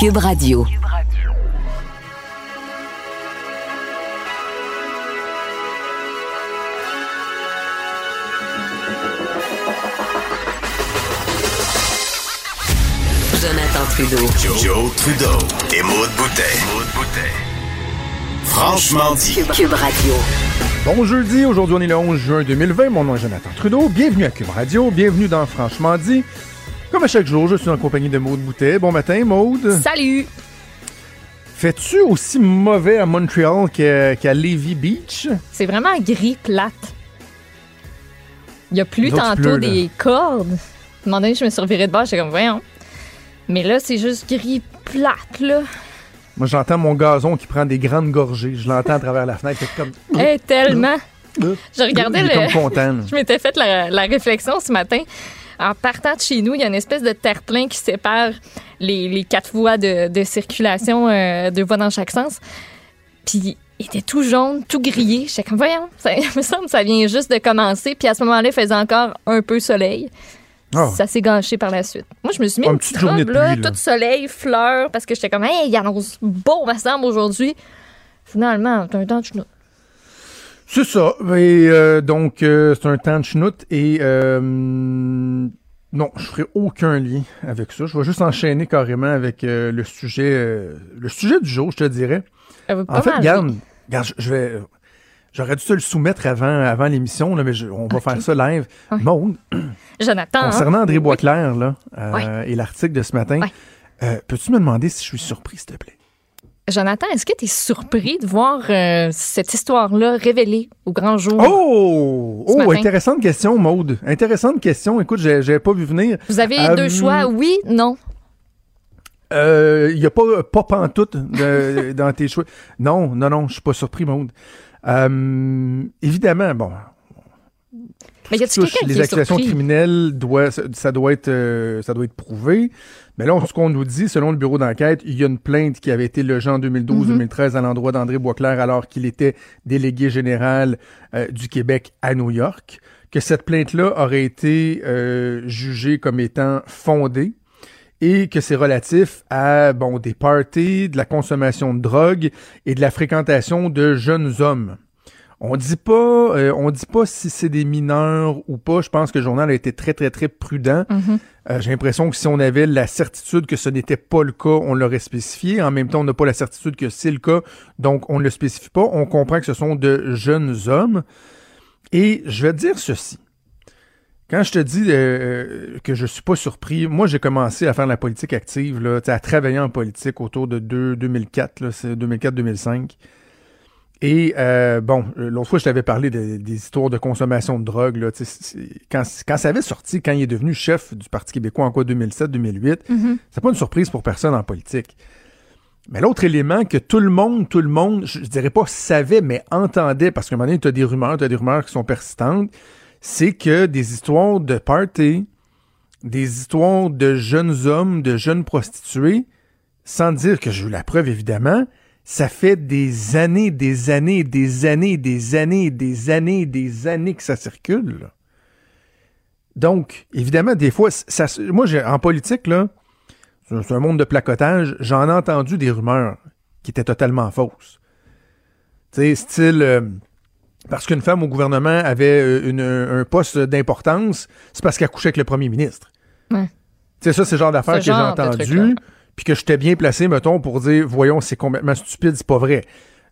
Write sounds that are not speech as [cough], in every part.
Cube Radio. Jonathan Trudeau. Joe, Trudeau. Et Maude Boutet. Franchement dit. Cube Radio. Bon jeudi, aujourd'hui on est le 11 juin 2020, mon nom est Jonathan Trudeau, bienvenue à Cube Radio, bienvenue dans Franchement dit. Comme à chaque jour, je suis en compagnie de Maude Boutet. Bon matin Maude. Salut! Fais-tu aussi mauvais à Montréal qu'à Levy Beach? C'est vraiment gris plate. Il y a plus tantôt pleut, là. des cordes. À un moment donné, je me suis revirée de bord, j'étais comme, voyons. Mais là, c'est juste gris plate, là. Moi j'entends mon gazon qui prend des grandes gorgées, je l'entends à travers la fenêtre, comme... Eh, tellement! Euh, Je regardais le... comme content. [laughs] Je m'étais fait la, la réflexion ce matin. En partant de chez nous, il y a une espèce de terre-plein qui sépare les, les quatre voies de, de circulation, euh, deux voies dans chaque sens. Puis il était tout jaune, tout grillé. J'étais comme, voyons, [laughs] ça il me semble que ça vient juste de commencer. Puis à ce moment-là, il faisait encore un peu soleil. Ah. Ça s'est gâché par la suite. Moi, je me suis mis Une une petite petite robe, là, toute soleil, fleurs, parce que j'étais comme, hey, il annonce beau, me semble, aujourd'hui. Finalement, t'as un temps de. C'est ça. Et euh, donc, euh, c'est un temps de chenoute et euh, non, je ferai aucun lien avec ça. Je vais juste enchaîner carrément avec euh, le sujet euh, le sujet du jour, je te dirais. En fait, regarde, je- vais j'aurais dû te le soumettre avant avant l'émission là, mais je- on va faire ça live. Ouais. Maude, [clears throat] Jonathan. hein? concernant André. Boisclair là euh, Ouais. et l'article de ce matin, Ouais. euh, peux-tu me demander si je suis surpris s'il te plaît? Jonathan, est-ce que tu es surpris de voir euh, cette histoire-là révélée au grand jour? Oh, oh, intéressante question Maude. Intéressante question. Écoute, j'ai- j'avais pas vu venir. Vous avez Euh, deux choix, oui, non. Il n'y a pas, pas pantoute de- [laughs] dans tes choix. Non, non, non, je suis pas surpris, Maude. Euh, évidemment, bon. Mais y touche qui les accusations surpris? criminelles, doit, ça, doit être, euh, ça doit être prouvé. Mais là, ce qu'on nous dit, selon le bureau d'enquête, il y a une plainte qui avait été logée en 2012-2013 à l'endroit d'André Boisclair alors qu'il était délégué général euh, du Québec à New York. Que cette plainte-là aurait été euh, jugée comme étant fondée et que c'est relatif à bon des parties, de la consommation de drogue et de la fréquentation de jeunes hommes. On dit pas, euh, on dit pas si c'est des mineurs ou pas. Je pense que le journal a été très très très prudent. Mhm. Euh, J'ai l'impression que si on avait la certitude que ce n'était pas le cas, on l'aurait spécifié. En même temps, on n'a pas la certitude que c'est le cas, donc on ne le spécifie pas. On comprend que ce sont de jeunes hommes. Et je vais te dire ceci. Quand je te dis euh, que je suis pas surpris, moi j'ai commencé à faire de la politique active, là, à travailler en politique autour de deux- 2004, là, c'est 2004-2005. Et euh, bon, euh, l'autre fois, je t'avais parlé de- des histoires de consommation de drogue. Là, tu sais, c'est- quand, quand ça avait sorti, quand il est devenu chef du Parti québécois en quoi 2007-2008, Mhm. c'est pas une surprise pour personne en politique. Mais l'autre élément que tout le monde, tout le monde, je, je dirais pas savait, mais entendait, parce qu'à un moment donné, tu as des rumeurs, tu as des rumeurs qui sont persistantes, c'est que des histoires de party, des histoires de jeunes hommes, de jeunes prostituées, sans dire que j'ai eu la preuve, évidemment, ça fait des années, des années, des années, des années, des années, des années que ça circule. Donc, évidemment, des fois, ça, moi, j'ai, en politique, là, c'est un monde de placotage, j'en ai entendu des rumeurs qui étaient totalement fausses. Tu sais, style, euh, parce qu'une femme au gouvernement avait euh, une- un poste d'importance, c'est parce qu'elle couchait avec le premier ministre. Ouais. Tu sais, ça, c'est le genre d'affaires que j'ai entendu. Puis que j'étais bien placé, mettons, pour dire, voyons, c'est complètement stupide, c'est pas vrai.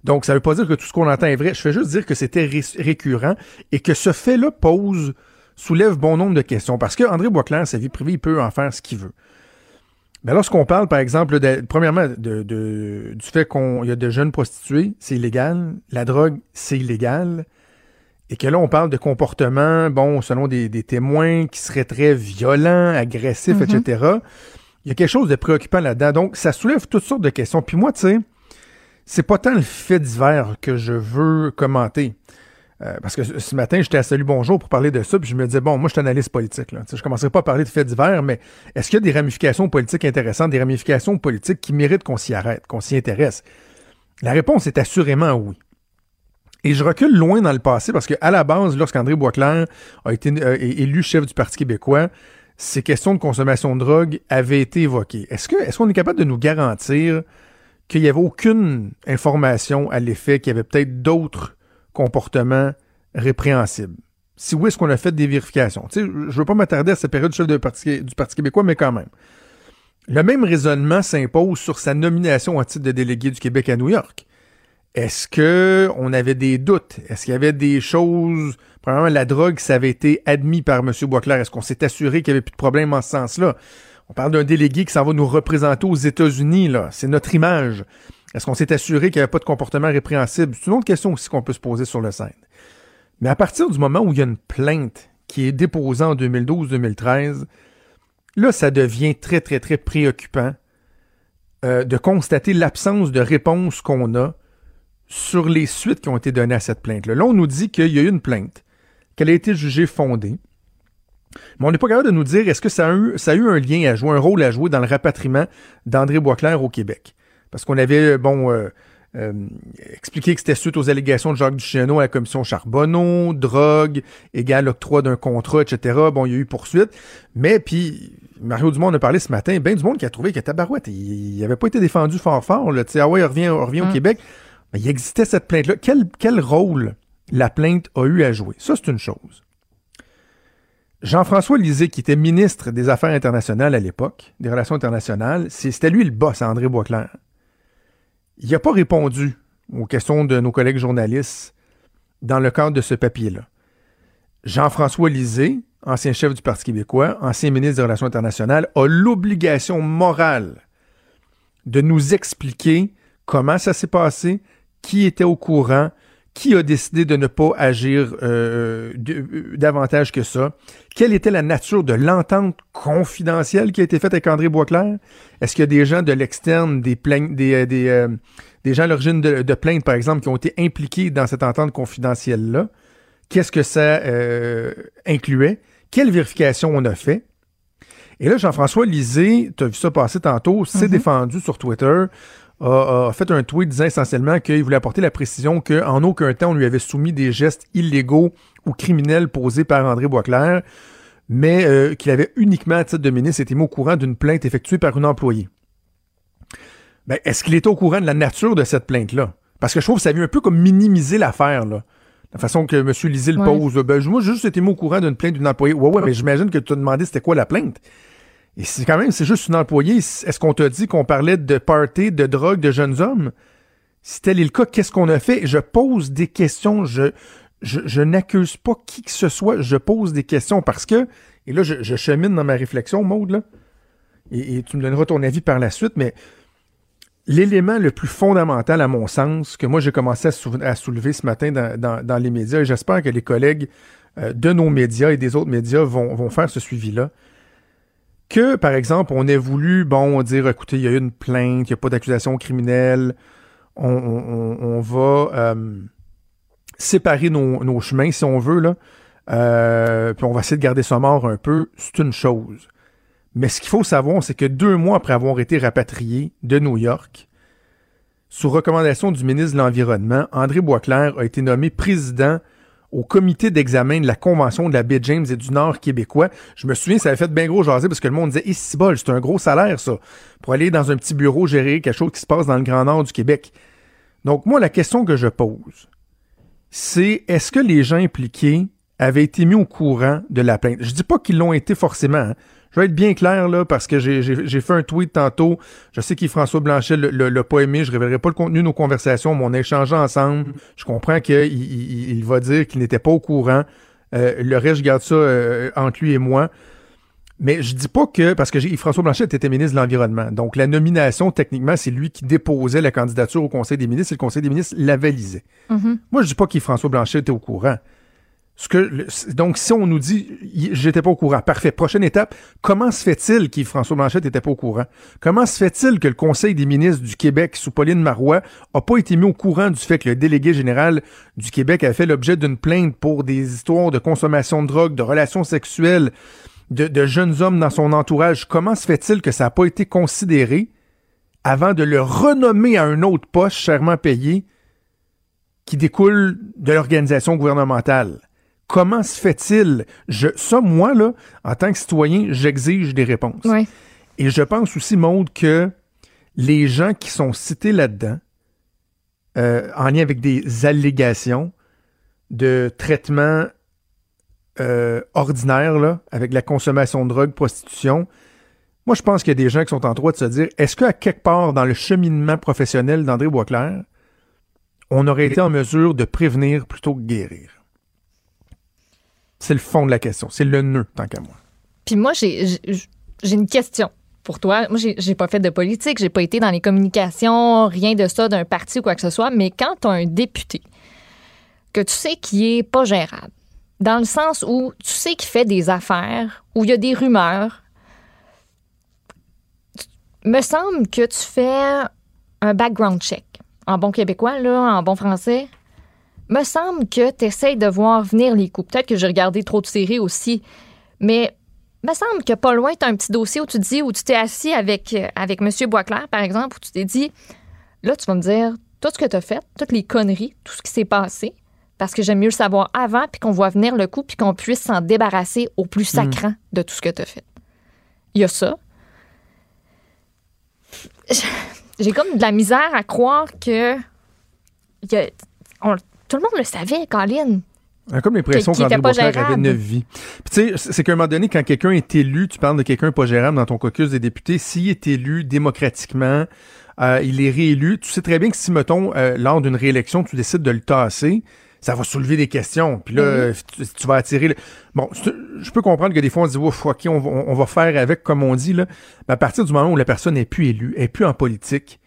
Donc, ça veut pas dire que tout ce qu'on entend est vrai. Je fais juste dire que c'était ré- récurrent et que ce fait-là pose, soulève bon nombre de questions. Parce que André Boisclair, sa vie privée, il peut en faire ce qu'il veut. Mais lorsqu'on parle, par exemple, de- premièrement, de, de- du fait qu'il y a de jeunes prostituées, c'est illégal. La drogue, c'est illégal. Et que là, on parle de comportements, bon, selon des, des témoins qui seraient très violents, agressifs, Mhm. etc. Il y a quelque chose de préoccupant là-dedans. Donc, ça soulève toutes sortes de questions. Puis moi, tu sais, c'est pas tant le fait divers que je veux commenter. Euh, parce que ce matin, j'étais à Salut Bonjour pour parler de ça, puis je me disais, bon, moi, je suis analyste politique. Là. Je commencerai pas à parler de faits divers, mais est-ce qu'il y a des ramifications politiques intéressantes, des ramifications politiques qui méritent qu'on s'y arrête, qu'on s'y intéresse? La réponse est assurément oui. Et je recule loin dans le passé parce qu'à la base, lorsqu'André Boisclair a été euh, élu chef du Parti québécois, ces questions de consommation de drogue avaient été évoquées. Est-ce qu'on est capable de nous garantir qu'il n'y avait aucune information à l'effet qu'il y avait peut-être d'autres comportements répréhensibles? Si oui, est-ce qu'on a fait des vérifications? Je ne veux pas m'attarder à cette période du chef du Parti, du Parti québécois, mais quand même. Le même raisonnement s'impose sur sa nomination en titre de délégué du Québec à New York. Est-ce que on avait des doutes? Est-ce qu'il y avait des choses, la drogue, ça avait été admis par M. Boisclair? Est-ce qu'on s'est assuré qu'il n'y avait plus de problème en ce sens-là? On parle d'un délégué qui s'en va nous représenter aux États-Unis. C'est notre image. Est-ce qu'on s'est assuré qu'il n'y avait pas de comportement répréhensible? C'est une autre question aussi qu'on peut se poser sur le scène. Mais à partir du moment où il y a une plainte qui est déposée en 2012-2013, là, ça devient très, très, très préoccupant euh, de constater l'absence de réponse qu'on a sur les suites qui ont été données à cette plainte-là. Là, on nous dit qu'il y a eu une plainte, qu'elle a été jugée fondée. Mais on n'est pas capable de nous dire est-ce que ça a, eu, ça a eu un lien à jouer, un rôle à jouer dans le rapatriement d'André Boisclair au Québec? Parce qu'on avait, bon, euh, euh, expliqué que c'était suite aux allégations de Jacques Duchesneau à la commission Charbonneau, drogue, égal octroi d'un contrat, etc. Bon, il y a eu poursuite. Mais puis, Mario Dumont en a parlé ce matin, ben du monde qui a trouvé que Tabarouette, il n'avait pas été défendu fort fort. Là. Ah ouais, on revient, au mm. Québec. Mais il existait cette plainte-là. Quel, quel rôle la plainte a eu à jouer? Ça, c'est une chose. Jean-François Lisée, qui était ministre des Affaires internationales à l'époque, des Relations internationales, c'était lui le boss, André Boisclair. Il n'a pas répondu aux questions de nos collègues journalistes dans le cadre de ce papier-là. Jean-François Lisée, ancien chef du Parti québécois, ancien ministre des Relations internationales, a l'obligation morale de nous expliquer comment ça s'est passé, qui était au courant, qui a décidé de ne pas agir euh, davantage que ça? Quelle était la nature de l'entente confidentielle qui a été faite avec André Boisclair? Est-ce qu'il y a des gens de l'externe, des, des, euh, des, euh, des, gens à l'origine de, de plainte, par exemple, qui ont été impliqués dans cette entente confidentielle-là? Qu'est-ce que ça incluait? Quelle vérification on a fait? Et là, Jean-François Lisée, tu as vu ça passer tantôt, s'est mm-hmm. défendu sur Twitter a, fait un tweet disant essentiellement qu'il voulait apporter la précision qu'en aucun temps on lui avait soumis des gestes illégaux ou criminels posés par André Boisclair, mais euh, qu'il avait uniquement, à titre de ministre, été mis au courant d'une plainte effectuée par une employée. Ben, est-ce qu'il était au courant de la nature de cette plainte-là? Parce que je trouve que ça vient un peu comme minimiser l'affaire, là. La façon que M. Lisée le pose. Ben, moi, j'ai juste été mis au courant d'une plainte d'une employée. Ouais, ouais, mais j'imagine que tu as demandé c'était quoi la plainte. Et c'est quand même, c'est juste une employée. Est-ce qu'on t'a dit qu'on parlait de party, de drogue, de jeunes hommes? Si tel est le cas, qu'est-ce qu'on a fait? Je pose des questions. Je, je, n'accuse pas qui que ce soit. Je pose des questions parce que, et là, je, chemine dans ma réflexion, Maude, et, tu me donneras ton avis par la suite, mais l'élément le plus fondamental, à mon sens, que moi j'ai commencé à, soulever ce matin dans, les médias, et j'espère que les collègues euh, de nos médias et des autres médias vont, vont faire ce suivi-là, que, par exemple, on ait voulu, bon, dire, écoutez, il y a eu une plainte, il n'y a pas d'accusation criminelle, on, va euh, séparer nos, chemins, si on veut, là, euh, puis on va essayer de garder ça mort un peu, c'est une chose. Mais ce qu'il faut savoir, c'est que deux mois après avoir été rapatrié de New York, sous recommandation du ministre de l'Environnement, André Boisclair a été nommé président au comité d'examen de la Convention de la baie James et du Nord québécois. Je me souviens, ça avait fait bien gros jaser parce que le monde disait, ici bol, c'est un gros salaire, ça, pour aller dans un petit bureau gérer quelque chose qui se passe dans le Grand Nord du Québec. Donc, moi, la question que je pose, c'est est-ce que les gens impliqués avaient été mis au courant de la plainte? Je dis pas qu'ils l'ont été forcément. Hein. Je vais être bien clair, là, parce que j'ai fait un tweet tantôt. Je sais qu'Yves-François Blanchet l'a pas aimé. Je révélerai pas le contenu de nos conversations, mais on a échangé ensemble. Je comprends qu'il il, va dire qu'il n'était pas au courant. Euh, le reste, je garde ça euh, entre lui et moi. Mais je dis pas que, parce que Yves-François Blanchet était ministre de l'Environnement. Donc, la nomination, techniquement, c'est lui qui déposait la candidature au Conseil des ministres et le Conseil des ministres l'avalisait. Mm-hmm. Moi, je dis pas qu'Yves-François Blanchet était au courant. Donc, si on nous dit, j'étais pas au courant, parfait. Prochaine étape, comment se fait-il qu'Yves-François Blanchet n'était pas au courant? Comment se fait-il que le Conseil des ministres du Québec, sous Pauline Marois, a pas été mis au courant du fait que le délégué général du Québec a fait l'objet d'une plainte pour des histoires de consommation de drogue, de relations sexuelles, de, de jeunes hommes dans son entourage? Comment se fait-il que ça n'a pas été considéré avant de le renommer à un autre poste chèrement payé qui découle de l'organisation gouvernementale? Comment se fait-il? Je, ça, moi, là, en tant que citoyen, j'exige des réponses. Ouais. Et je pense aussi, Maude, que les gens qui sont cités là-dedans, euh, en lien avec des allégations de traitement euh, ordinaire, là, avec la consommation de drogue, prostitution, moi, je pense qu'il y a des gens qui sont en droit de se dire est-ce qu'à quelque part dans le cheminement professionnel d'André Boisclair, on aurait été en mesure de prévenir plutôt que guérir? C'est le fond de la question. C'est le nœud, tant qu'à moi. Puis moi, j'ai une question pour toi. Moi, j'ai pas fait de politique, j'ai pas été dans les communications, rien de ça, d'un parti ou quoi que ce soit, mais quand tu as un député que tu sais qui est pas gérable, dans le sens où tu sais qu'il fait des affaires, où il y a des rumeurs, me semble que tu fais un background check. En bon québécois, là, en bon français. Me semble que tu essaies de voir venir les coups. Peut-être que j'ai regardé trop de séries aussi, mais me semble que pas loin, tu as un petit dossier où tu dis, où tu t'es assis avec, euh, avec M. Boisclair, par exemple, où tu t'es dit, là, tu vas me dire tout ce que tu as fait, toutes les conneries, tout ce qui s'est passé, parce que j'aime mieux le savoir avant, puis qu'on voit venir le coup, puis qu'on puisse s'en débarrasser au plus sacrant de tout ce que tu as fait. Il y a ça. J'ai comme de la misère à croire que. il y a- on- tout le monde le savait, Colin. On a comme l'impression qu'André Boisclair avait neuf vies. Puis tu sais, c'est qu'à un moment donné, quand quelqu'un est élu, tu parles de quelqu'un pas gérable dans ton caucus des députés, s'il est élu démocratiquement, euh, il est réélu, tu sais très bien que si, mettons, euh, lors d'une réélection, tu décides de le tasser, ça va soulever des questions. Puis là, euh, tu, tu vas attirer... le- Bon, je peux comprendre que des fois, on se dit, ouf, OK, on va, on va faire avec, comme on dit, là. Mais à partir du moment où la personne n'est plus élue, est plus en politique,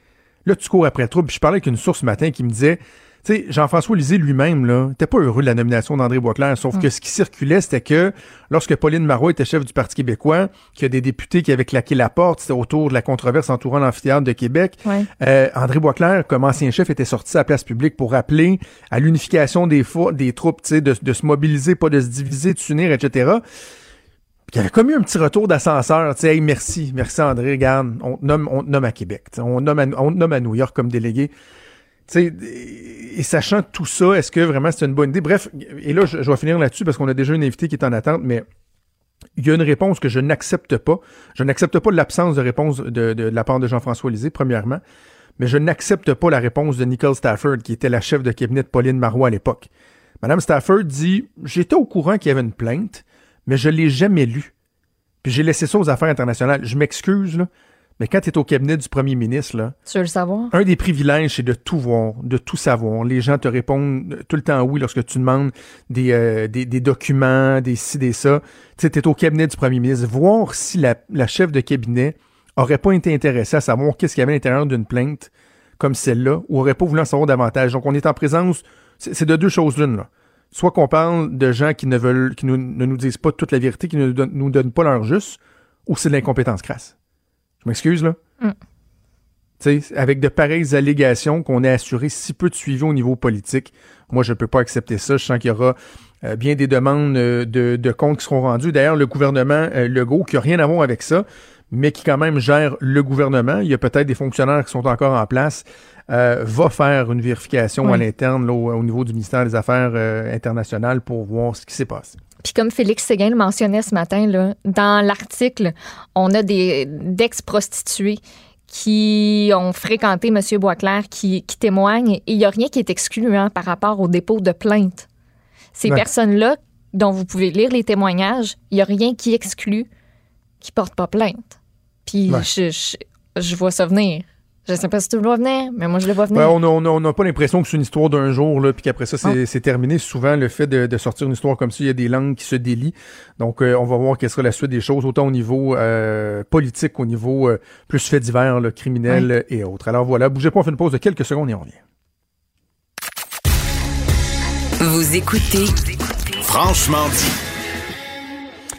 là, tu cours après le trouble. Puis je parlais avec une source ce matin qui me disait... Tu sais, Jean-François Lisée lui-même, là, n'était pas heureux de la nomination d'André Boisclair, sauf que ce qui circulait, c'était que lorsque Pauline Marois était chef du Parti québécois, qu'il y a des députés qui avaient claqué la porte, c'était autour de la controverse entourant l'amphithéâtre de Québec, Ouais. euh, André Boisclair, comme ancien chef, était sorti à la place publique pour rappeler à l'unification des, des troupes, tu sais, de, de se mobiliser, pas de se diviser, de s'unir, etc. Puis il y avait comme eu un petit retour d'ascenseur, tu sais, hey, merci, merci André, regarde, on te nomme, on te nomme à Québec, on, nomme à, on te nomme à New York comme délégué. Tu sais, et sachant tout ça, est-ce que vraiment c'est une bonne idée? Bref, et là, je, vais finir là-dessus parce qu'on a déjà une invitée qui est en attente, mais il y a une réponse que je n'accepte pas. Je n'accepte pas l'absence de réponse de, de- la part de Jean-François Lisée, premièrement, mais je n'accepte pas la réponse de Nicole Stafford, qui était la chef de cabinet de Pauline Marois à l'époque. Madame Stafford dit J'étais au courant qu'il y avait une plainte, mais je l'ai jamais lue. Puis j'ai laissé ça aux affaires internationales. Je m'excuse, là, mais quand tu es au cabinet du premier ministre, là, Tu veux le savoir? un des privilèges, c'est de tout voir, de tout savoir. Les gens te répondent tout le temps oui lorsque tu demandes des, euh, des, des documents, des ci, des ça. Tu sais, t'es au cabinet du premier ministre. Voir si la, la chef de cabinet aurait pas été intéressée à savoir qu'est-ce qu'il y avait à l'intérieur d'une plainte comme celle-là, ou aurait pas voulu en savoir davantage. Donc, on est en présence, c'est de deux choses l'une, là. Soit qu'on parle de gens qui ne veulent, qui nous- ne nous disent pas toute la vérité, qui ne don- nous donnent pas leur juste, ou c'est de l'incompétence crasse. Je m'excuse, là. Tu sais, avec de pareilles allégations qu'on ait assuré si peu de suivi au niveau politique, moi, je ne peux pas accepter ça. Je sens qu'il y aura euh, bien des demandes euh, de, de comptes qui seront rendues. D'ailleurs, le gouvernement euh, Legault, qui n'a rien à voir avec ça, mais qui quand même gère le gouvernement, il y a peut-être des fonctionnaires qui sont encore en place, va faire une vérification Oui. à l'interne là, au, au niveau du ministère des Affaires internationales pour voir ce qui s'est passé. Puis comme Félix Séguin le mentionnait ce matin, là, dans l'article, on a des d'ex-prostituées qui ont fréquenté M. Boisclair, qui, qui témoignent, et il n'y a rien qui est excluant par rapport au dépôt de plainte. Ces Ouais. personnes-là, dont vous pouvez lire les témoignages, il n'y a rien qui exclut qui ne portent pas plainte. Puis Ouais. je, je, je vois ça venir. Je sais pas si tu le vois venir, mais moi, je le vois venir. Ouais, on n'a on a- on a pas l'impression que c'est une histoire d'un jour, là, puis qu'après ça, c'est c'est terminé. Souvent, le fait de, de sortir une histoire comme ça, il y a des langues qui se délient. Donc, euh, on va voir quelle sera la suite des choses, autant au niveau euh, politique, au niveau euh, plus fait divers, là, criminel et autres. Alors voilà, bougez pas, on fait une pause de quelques secondes et on revient. Vous écoutez Franchement dit.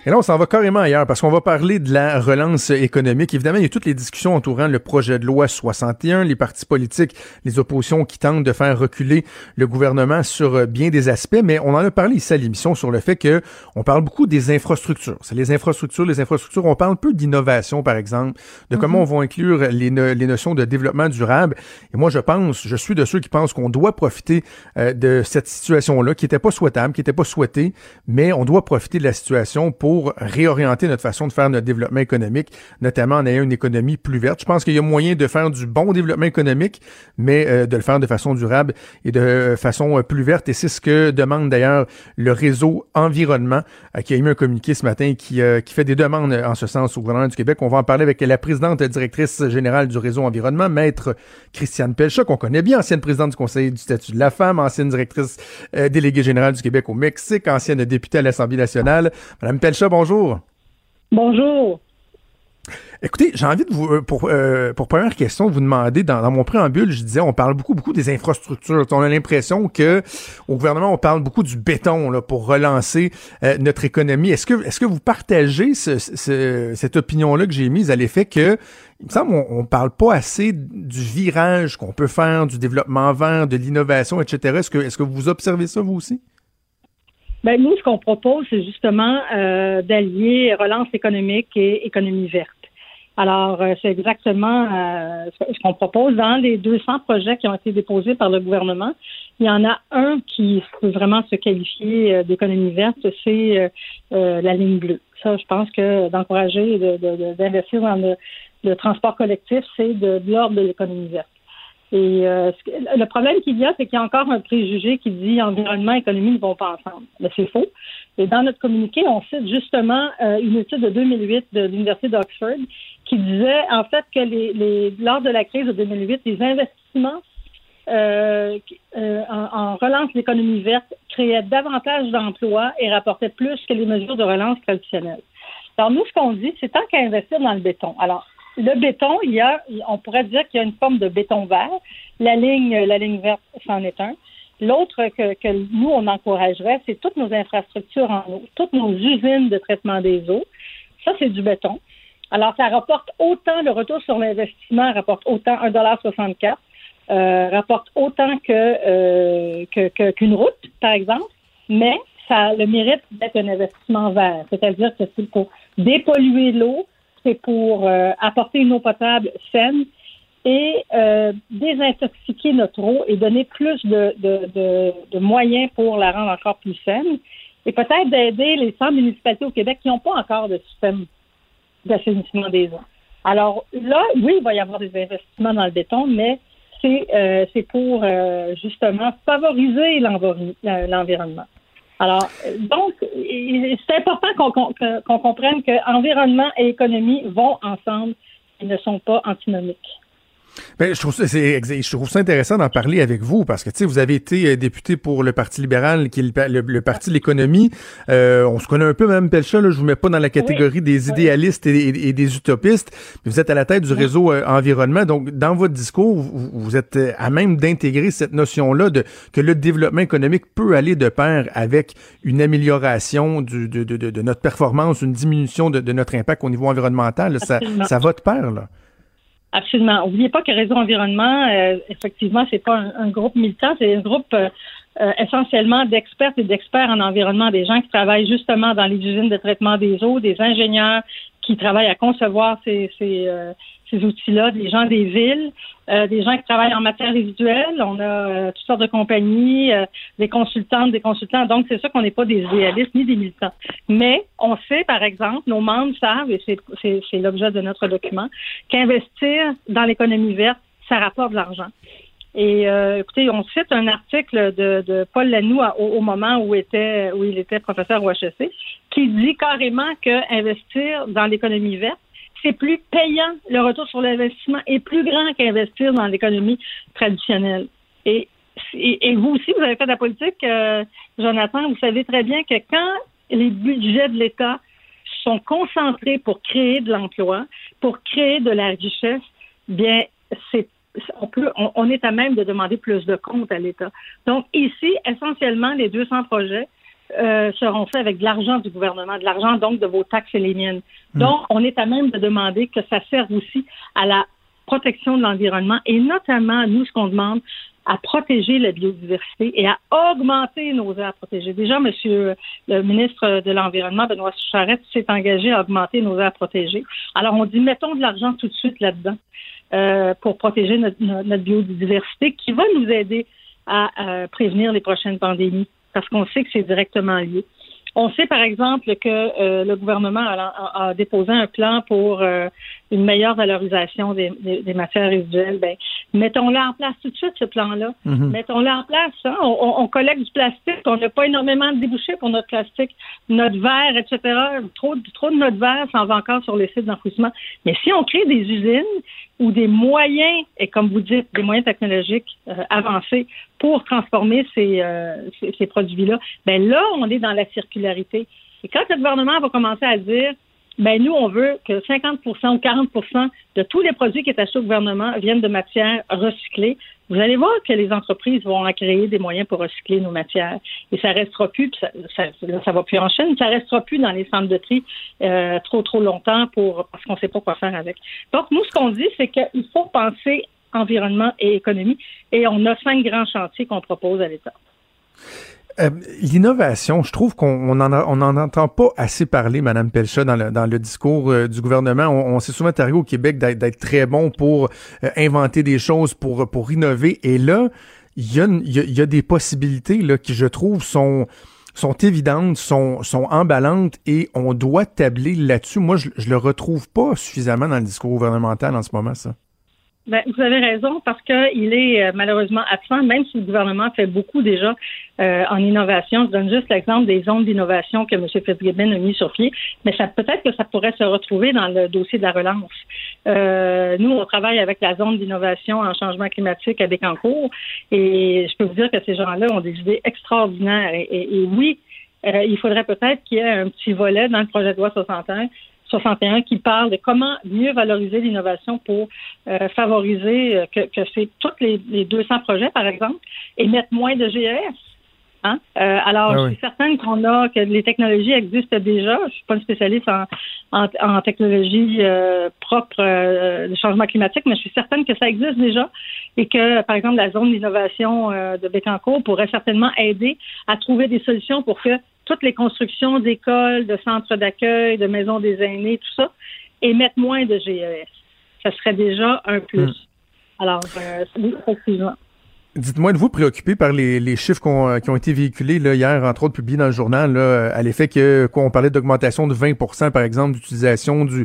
Et là, on s'en va carrément ailleurs parce qu'on va parler de la relance économique. Évidemment, il y a toutes les discussions entourant le projet de loi 61, les partis politiques, les oppositions qui tentent de faire reculer le gouvernement sur euh, bien des aspects, mais on en a parlé ici à l'émission sur le fait que on parle beaucoup des infrastructures. C'est les infrastructures, les infrastructures. On parle peu d'innovation, par exemple, de comment mhm. on va inclure les, les, notions de développement durable. Et moi, je pense, je suis de ceux qui pensent qu'on doit profiter euh, de cette situation-là, qui n'était pas souhaitable, qui n'était pas souhaitée, mais on doit profiter de la situation pour réorienter notre façon de faire notre développement économique, notamment en ayant une économie plus verte. Je pense qu'il y a moyen de faire du bon développement économique, mais euh, de le faire de façon durable et de façon euh, plus verte. Et c'est ce que demande d'ailleurs le réseau environnement, euh, qui a émis un communiqué ce matin qui, qui fait des demandes en ce sens au gouvernement du Québec. On va en parler avec la présidente directrice générale du réseau environnement, maître Christiane Pelcha, qu'on connaît bien, ancienne présidente du Conseil du statut de la femme, ancienne directrice déléguée générale du Québec au Mexique, ancienne députée à l'Assemblée nationale. Madame Pelcha, bonjour. Bonjour. Écoutez, j'ai envie de vous, euh, pour, euh, pour première question, vous demander, dans, mon préambule, je disais, on parle beaucoup, beaucoup des infrastructures. On a l'impression que au gouvernement, on parle beaucoup du béton là, pour relancer euh, notre économie. Est-ce que, est-ce que vous partagez cette opinion-là que j'ai mise à l'effet que, il me semble, on, parle pas assez du virage qu'on peut faire, du développement vert, de l'innovation, etc. Est-ce que, est-ce que vous observez ça, vous aussi? Ben, nous, ce qu'on propose, c'est justement euh, d'allier relance économique et économie verte. Alors, euh, c'est exactement euh, ce qu'on propose. Dans les 200 projets qui ont été déposés par le gouvernement, il y en a un qui peut vraiment se qualifier d'économie verte, c'est la ligne bleue. Ça, je pense que d'encourager d'investir de, dans le, transport collectif, c'est de l'ordre de l'économie verte. Et euh, le problème qu'il y a, c'est qu'il y a encore un préjugé qui dit environnement et économie ne vont pas ensemble. Mais c'est faux. Et dans notre communiqué, on cite justement euh, une étude de 2008 de l'Université d'Oxford qui disait en fait que les, les, lors de la crise de 2008, les investissements euh, en, en, relance de l'économie verte créaient davantage d'emplois et rapportaient plus que les mesures de relance traditionnelles. Alors nous, ce qu'on dit, c'est tant qu'à investir dans le béton. Alors, le béton, il y a, on pourrait dire qu'il y a une forme de béton vert. La ligne, verte, c'en est un. L'autre que, nous, on encouragerait, c'est toutes nos infrastructures en eau, toutes nos usines de traitement des eaux. Ça, c'est du béton. Alors, ça rapporte autant, le retour sur l'investissement rapporte autant 1,64 euh, rapporte autant que, euh, que, qu'une route, par exemple, mais ça a le mérite d'être un investissement vert. C'est-à-dire que c'est pour dépolluer l'eau, c'est pour euh, apporter une eau potable saine et euh, désintoxiquer notre eau et donner plus de, de, de, moyens pour la rendre encore plus saine. Et peut-être d'aider les centres municipalités au Québec qui n'ont pas encore de système d'assainissement des eaux. Alors là, oui, il va y avoir des investissements dans le béton, mais c'est euh, pour justement favoriser l'environnement. Alors, donc, c'est important qu'on comprenne que environnement et économie vont ensemble et ne sont pas antinomiques. Ben, je trouve ça, je trouve ça intéressant d'en parler avec vous parce que tu sais, vous avez été euh, député pour le Parti libéral, qui est le, parti de l'économie. Euh, on se connaît un peu, Mme Pelcha. Là, je vous mets pas dans la catégorie des idéalistes et, des utopistes, mais vous êtes à la tête du réseau euh, environnement. Donc, dans votre discours, vous, êtes à même d'intégrer cette notion-là de que le développement économique peut aller de pair avec une amélioration du, de, de, de, notre performance, une diminution de, notre impact au niveau environnemental. Ça, ça va de pair, là. Absolument. N'oubliez pas que Réseau Environnement, euh, effectivement, c'est pas un, groupe militant, c'est un groupe euh, euh, essentiellement d'experts et d'experts en environnement, des gens qui travaillent justement dans les usines de traitement des eaux, des ingénieurs qui travaillent à concevoir ces, ces, ces outils-là, des gens des villes, euh, des gens qui travaillent en matière résiduelle. On a euh, toutes sortes de compagnies, euh, des consultantes, des consultants. Donc, c'est sûr qu'on n'est pas des idéalistes ni des militants. Mais on sait, par exemple, nos membres savent, et c'est l'objet de notre document, qu'investir dans l'économie verte, ça rapporte de l'argent. Et écoutez, on cite un article de, de Paul Lanoux au, moment où, était, où il était professeur au HEC, qui dit carrément que investir dans l'économie verte, c'est plus payant, le retour sur l'investissement est plus grand qu'investir dans l'économie traditionnelle. Et, vous aussi, vous avez fait de la politique, euh, Jonathan, vous savez très bien que quand les budgets de l'État sont concentrés pour créer de l'emploi, pour créer de la richesse, bien, c'est on, peut, on, est à même de demander plus de comptes à l'État. Donc ici, essentiellement, les 200 projets euh, seront faits avec de l'argent du gouvernement, de l'argent donc de vos taxes et les miennes. Hmm. Donc, on est à même de demander que ça serve aussi à la protection de l'environnement et notamment, nous, ce qu'on demande, à protéger la biodiversité et à augmenter nos aires protégées. Déjà, Monsieur le ministre de l'Environnement, Benoît Charette, s'est engagé à augmenter nos aires protégées. Alors, on dit, mettons de l'argent tout de suite là-dedans euh, pour protéger notre, notre, biodiversité qui va nous aider à prévenir les prochaines pandémies parce qu'on sait que c'est directement lié. On sait par exemple que euh, le gouvernement a, déposé un plan pour euh, une meilleure valorisation des, matières résiduelles. Ben, mettons-le en place tout de suite, ce plan-là. Mhm. Mettons-le en place. Hein. On, collecte du plastique. On n'a pas énormément de débouchés pour notre plastique, notre verre, etc. Trop, trop de notre verre s'en va encore sur les sites d'enfouissement. Mais si on crée des usines ou des moyens, et comme vous dites, des moyens technologiques euh, avancés pour transformer ces, euh, ces, produits-là, ben là, on est dans la circularité. Et quand le gouvernement va commencer à dire, ben nous, on veut que 50 ou 40 de tous les produits qui est achetés au gouvernement viennent de matières recyclées. Vous allez voir que les entreprises vont en créer des moyens pour recycler nos matières. Et ça restera plus, ça, ça, ça va plus en chaîne, ça restera plus dans les centres de tri euh, trop, trop longtemps pour parce qu'on ne sait pas quoi faire avec. Donc, nous, ce qu'on dit, c'est qu'il faut penser environnement et économie. Et on a cinq grands chantiers qu'on propose à l'État. Euh, l'innovation, je trouve qu'on n'en on en entend pas assez parler, Madame Pelcha, dans le, dans le discours euh, du gouvernement. On, s'est souvent targué au Québec d'être très bon pour euh, inventer des choses, pour, pour innover. Et là, il y a, y a, des possibilités là, qui, je trouve, sont sont évidentes, sont, sont emballantes et on doit tabler là-dessus. Moi, je, je le retrouve pas suffisamment dans le discours gouvernemental en ce moment, ça. Ben, vous avez raison parce qu'il est euh, malheureusement absent, même si le gouvernement fait beaucoup déjà euh, en innovation. Je donne juste l'exemple des zones d'innovation que M. Fitzgibbon a mis sur pied, mais ça peut-être que ça pourrait se retrouver dans le dossier de la relance. Euh, nous, on travaille avec la zone d'innovation en changement climatique à Bécancourt et je peux vous dire que ces gens-là ont des idées extraordinaires. Et, et oui, il faudrait peut-être qu'il y ait un petit volet dans le projet de loi 61 61 qui parle de comment mieux valoriser l'innovation pour euh, favoriser euh, que, que c'est tous les, les, 200 projets, par exemple, et mettre moins de GES. Hein? Euh, alors, ah je suis certaine qu'on a que les technologies existent déjà. Je suis pas une spécialiste en, en, en technologie euh, propre euh, de changement climatique, mais je suis certaine que ça existe déjà et que, par exemple, la zone d'innovation de Bécancourt pourrait certainement aider à trouver des solutions pour que toutes les constructions d'écoles, de centres d'accueil, de maisons des aînés, tout ça, et mettre moins de GES. Ça serait déjà un plus. Hmm. Alors, euh, effectivement. Dites-moi, de vous préoccupé par les, chiffres euh, qui ont été véhiculés là, hier, entre autres publiés dans le journal, là, à l'effet que quoi, on parlait d'augmentation de 20% par exemple, d'utilisation du,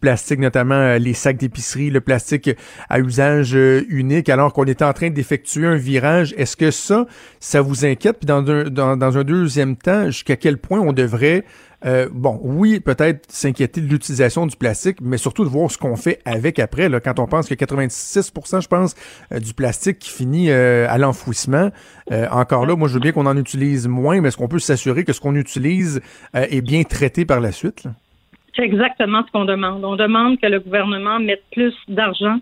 plastique, notamment euh, les sacs d'épicerie, le plastique à usage euh, unique, alors qu'on était en train d'effectuer un virage. Est-ce que ça, ça vous inquiète? Puis dans dans, dans un deuxième temps, jusqu'à quel point on devrait euh, bon, oui, peut-être s'inquiéter de l'utilisation du plastique, mais surtout de voir ce qu'on fait avec après. Quand on pense que 86% je pense, euh, du plastique qui finit euh, à l'enfouissement, encore là, moi, je veux bien qu'on en utilise moins, mais est-ce qu'on peut s'assurer que ce qu'on utilise est bien traité par la suite? C'est exactement ce qu'on demande. On demande que le gouvernement mette plus d'argent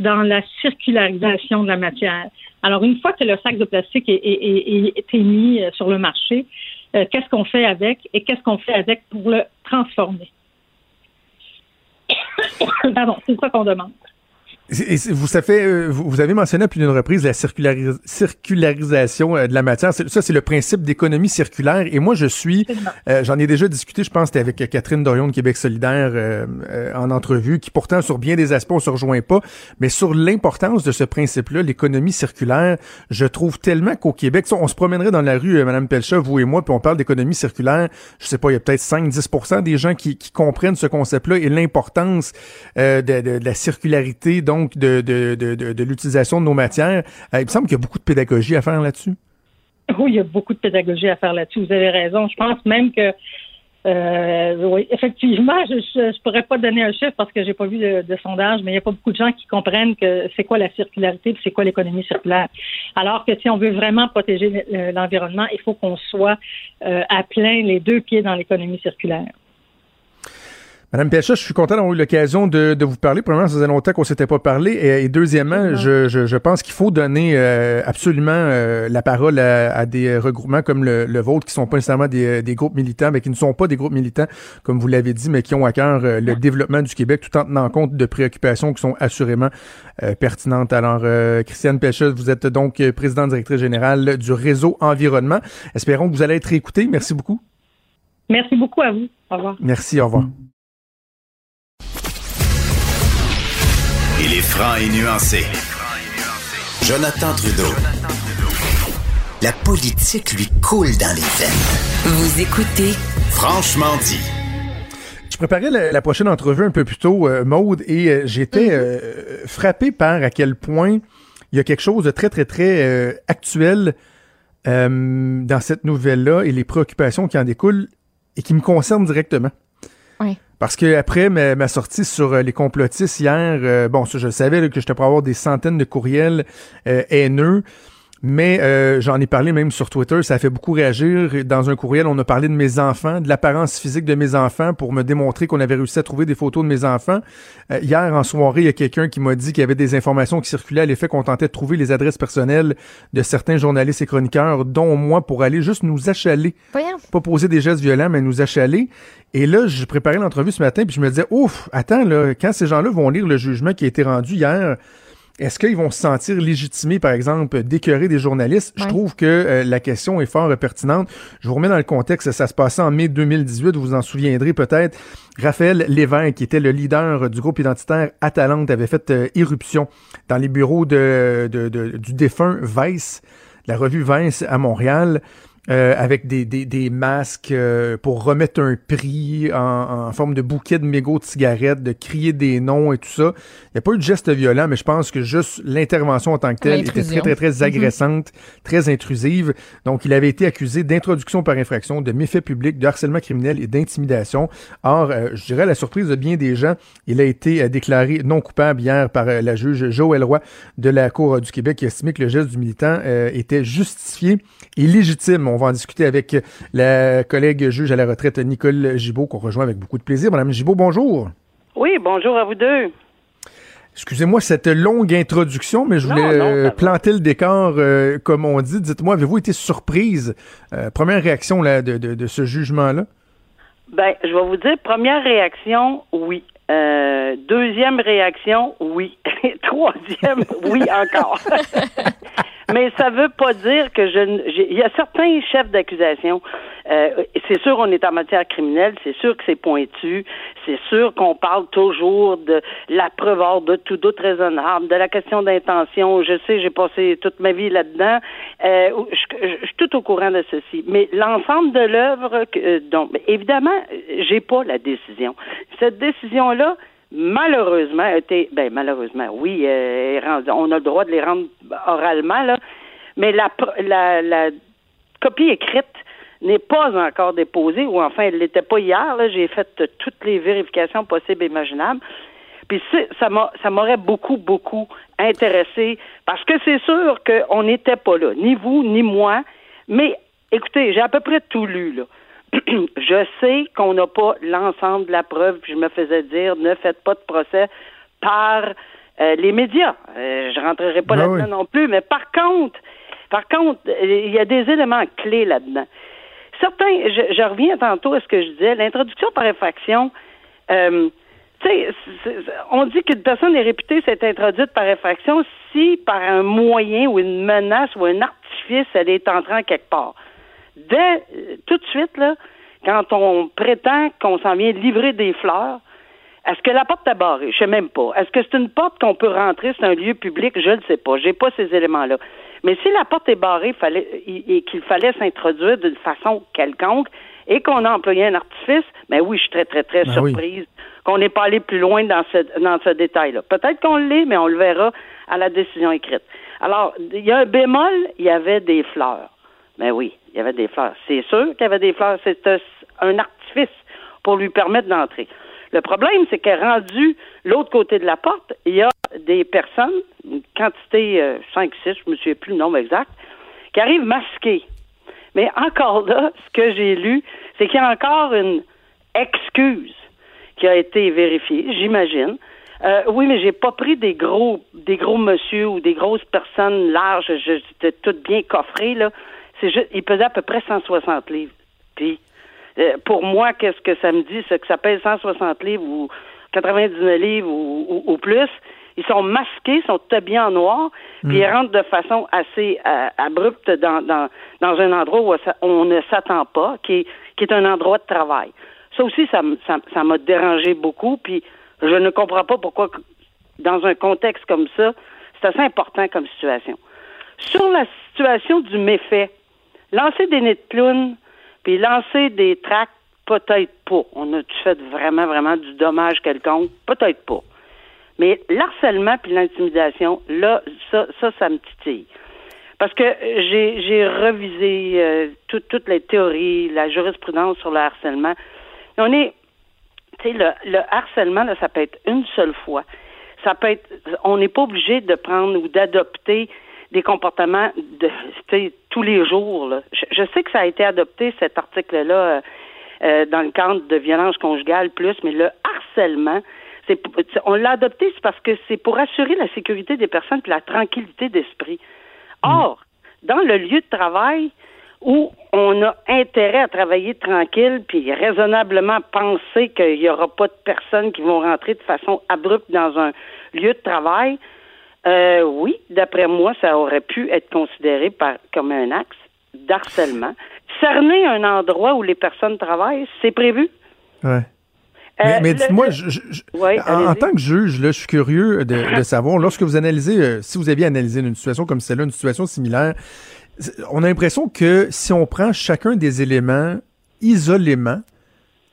dans la circularisation de la matière. Alors, une fois que le sac de plastique est, est mis sur le marché, euh, qu'est-ce qu'on fait avec et qu'est-ce qu'on fait avec pour le transformer? [coughs] Pardon, c'est ça qu'on demande. Vous, ça fait, euh, vous avez mentionné à plus d'une reprise la circularisation euh, de la matière. Ça, c'est le principe d'économie circulaire. Et moi, je suis, euh, j'en ai déjà discuté, je pense, c'était avec Catherine Dorion de Québec solidaire en entrevue, qui pourtant, sur bien des aspects, on se rejoint pas. Mais sur l'importance de ce principe-là, l'économie circulaire, je trouve tellement qu'au Québec, on se promènerait dans la rue, Madame Pelcha, vous et moi, puis on parle d'économie circulaire. Je sais pas, il y a peut-être 5-10% des gens qui, qui, comprennent ce concept-là et l'importance de, de, de, la circularité. Donc, donc de, de, de, l'utilisation de nos matières. Euh, il me semble qu'il y a beaucoup de pédagogie à faire là-dessus. [laughs] Oui, il y a beaucoup de pédagogie à faire là-dessus. Vous avez raison. Je pense même que euh, effectivement, je ne pourrais pas donner un chiffre parce que j'ai pas vu de, sondage, mais il n'y a pas beaucoup de gens qui comprennent que c'est quoi la circularité et c'est quoi l'économie circulaire. Alors que si on veut vraiment protéger l'environnement, il faut qu'on soit euh, à plein les deux pieds dans l'économie circulaire. Madame Pécha, je suis content d'avoir eu l'occasion de, de, vous parler. Premièrement, ça faisait longtemps qu'on s'était pas parlé. Et, deuxièmement, je, je, je, pense qu'il faut donner euh, absolument euh, la parole à, à, des regroupements comme le, le, vôtre, qui sont pas nécessairement des, des, groupes militants, mais qui ne sont pas des groupes militants, comme vous l'avez dit, mais qui ont à cœur euh, le développement du Québec, tout en tenant compte de préoccupations qui sont assurément pertinentes. Alors, Christiane Pécha, vous êtes donc présidente directrice générale du réseau Environnement. Espérons que vous allez être écouté. Merci beaucoup. Merci beaucoup à vous. Au revoir. Merci, au revoir. Il est franc et nuancé. Jonathan Trudeau. La politique lui coule dans les veines. Vous écoutez Franchement dit. Je préparais la, prochaine entrevue un peu plus tôt, euh, Maude, et euh, j'étais mhm. euh, frappé par à quel point il y a quelque chose de très, très, très actuel dans cette nouvelle-là et les préoccupations qui en découlent et qui me concernent directement. Parce que après ma, sortie sur euh, les complotistes hier, euh, bon, je savais que je pourrais avoir des centaines de courriels euh, haineux. Mais euh, j'en ai parlé même sur Twitter, ça a fait beaucoup réagir. Dans un courriel, on a parlé de mes enfants, de l'apparence physique de mes enfants pour me démontrer qu'on avait réussi à trouver des photos de mes enfants. Euh, hier, en soirée, il y a quelqu'un qui m'a dit qu'il y avait des informations qui circulaient à l'effet qu'on tentait de trouver les adresses personnelles de certains journalistes et chroniqueurs, dont moi, pour aller juste nous achaler. Voyons. Pas poser des gestes violents, mais nous achaler. Et là, je préparais l'entrevue ce matin, puis je me disais, ouf, attends, là, quand ces gens-là vont lire le jugement qui a été rendu hier, est-ce qu'ils vont se sentir légitimés, par exemple, d'écœurer des journalistes? Je trouve que euh, la question est fort pertinente. Je vous remets dans le contexte, ça se passait en mai 2018, vous vous en souviendrez peut-être. Raphaël Lévesque, qui était le leader du groupe identitaire Atalante, avait fait euh, irruption dans les bureaux de, du défunt Vice, la revue Vice à Montréal. Euh, avec des, des, des masques euh, pour remettre un prix en, en, forme de bouquet de mégots de cigarettes, de crier des noms et tout ça. Il n'y a pas eu de geste violent, mais je pense que juste l'intervention en tant que telle était très, très, très mhm. agressante, très intrusive. Donc, il avait été accusé d'introduction par infraction, de méfait public, de harcèlement criminel et d'intimidation. Or, euh, je dirais à la surprise de bien des gens, il a été déclaré non coupable hier par la juge Joël Roy de la Cour du Québec qui a estimé que le geste du militant était justifié et légitime on va en discuter avec la collègue juge à la retraite Nicole Gibault, qu'on rejoint avec beaucoup de plaisir. Madame Gibault, bonjour. Oui, bonjour à vous deux. Excusez-moi cette longue introduction, mais je voulais euh, planter le décor, euh, comme on dit. Dites-moi, avez-vous été surprise? Euh, première réaction là, de, de, ce jugement-là? Ben, je vais vous dire, première réaction, oui. deuxième réaction, oui. [laughs] Troisième, oui encore. [laughs] Mais ça veut pas dire que je. Il y a certains chefs d'accusation. Euh, c'est sûr, on est en matière criminelle. C'est sûr que c'est pointu. C'est sûr qu'on parle toujours de la preuve hors de tout doute raisonnable, de la question d'intention. Je sais, j'ai passé toute ma vie là-dedans. Euh, je, je, suis tout au courant de ceci. Mais l'ensemble de l'œuvre, euh, donc, évidemment, j'ai pas la décision. Cette décision-là malheureusement été ben malheureusement oui euh, on a le droit de les rendre oralement là mais la la, copie écrite n'est pas encore déposée ou enfin elle l'était pas hier j'ai fait toutes les vérifications possibles et imaginables. Puis ça m'aurait beaucoup beaucoup intéressé parce que c'est sûr qu'on n'était pas là ni vous ni moi mais écoutez j'ai à peu près tout lu là [clears throat] je sais qu'on n'a pas l'ensemble de la preuve, puis je me faisais dire ne faites pas de procès par euh, les médias. Euh, je rentrerai pas ben là-dedans non plus, mais par contre, par contre, il y a des éléments clés là-dedans. Certains, je, reviens tantôt à ce que je disais, l'introduction par effraction, euh, tu sais, on dit qu'une personne est réputée s'être introduite par effraction si par un moyen ou une menace ou un artifice elle est entrée en quelque part dès tout de suite, là, quand on prétend qu'on s'en vient livrer des fleurs, est-ce que la porte est barrée? Je sais même pas. Est-ce que c'est une porte qu'on peut rentrer, c'est un lieu public? Je ne sais pas. J'ai pas ces éléments-là. Mais si la porte est barrée fallait, et qu'il fallait s'introduire d'une façon quelconque et qu'on a employé un artifice, ben oui, je suis très, très, très ben surprise qu'on n'ait pas allé plus loin dans ce, dans ce détail-là. Peut-être qu'on l'est, mais on le verra à la décision écrite. Alors, il y a un bémol, il y avait des fleurs. Ben oui, il y avait des fleurs. C'est sûr qu'il y avait des fleurs. C'était un artifice pour lui permettre d'entrer. Le problème, c'est qu'elle rendu l'autre côté de la porte, il y a des personnes, une quantité euh, 5, 6, je me souviens plus le nombre exact, qui arrivent masquées. Mais encore là, ce que j'ai lu, c'est qu'il y a encore une excuse qui a été vérifié, j'imagine. Euh, oui, mais j'ai pas pris des gros, des gros monsieur ou des grosses personnes larges. J'étais toute bien coffrée là. C'est juste, il pesait à peu près 160 livres. Puis, euh, pour moi, qu'est-ce que ça me dit, c'est que ça pèse 160 livres ou 99 livres ou, plus. Ils sont masqués, sont habillés en noir, puis ils mm. rentrent de façon assez euh, abrupte dans, dans, dans un endroit où on ne s'attend pas, qui est, qui est un endroit de travail. Ça aussi, ça m'a ça, ça dérangé beaucoup, puis je ne comprends pas pourquoi, dans un contexte comme ça, c'est assez important comme situation. Sur la situation du méfait, lancer des nids de clown, puis lancer des tracts, peut-être pas. On a-tu fait vraiment, vraiment du dommage quelconque? Peut-être pas. Mais l'harcèlement puis l'intimidation, là, ça, ça, ça me titille. Parce que j'ai, j'ai revisé euh, toutes les théories, la jurisprudence sur le harcèlement. On est, tu sais, le, le harcèlement, là, ça peut être une seule fois. Ça peut être, on n'est pas obligé de prendre ou d'adopter des comportements de tous les jours. Là. Je, sais que ça a été adopté, cet article-là, euh, euh, dans le cadre de violence conjugale plus, mais le harcèlement, c'est on l'a adopté, c'est parce que c'est pour assurer la sécurité des personnes et la tranquillité d'esprit. Or, dans le lieu de travail où on a intérêt à travailler tranquille puis raisonnablement penser qu'il n'y aura pas de personnes qui vont rentrer de façon abrupte dans un lieu de travail, euh, oui, d'après moi, ça aurait pu être considéré par, comme un axe d'harcèlement. Cerner un endroit où les personnes travaillent, c'est prévu. Ouais. Euh, mais, dites-moi, en, tant que juge, là, je suis curieux de, [laughs] savoir, lorsque vous analysez, euh, si vous aviez analysé une situation comme celle-là, une situation similaire, on a l'impression que si on prend chacun des éléments isolément,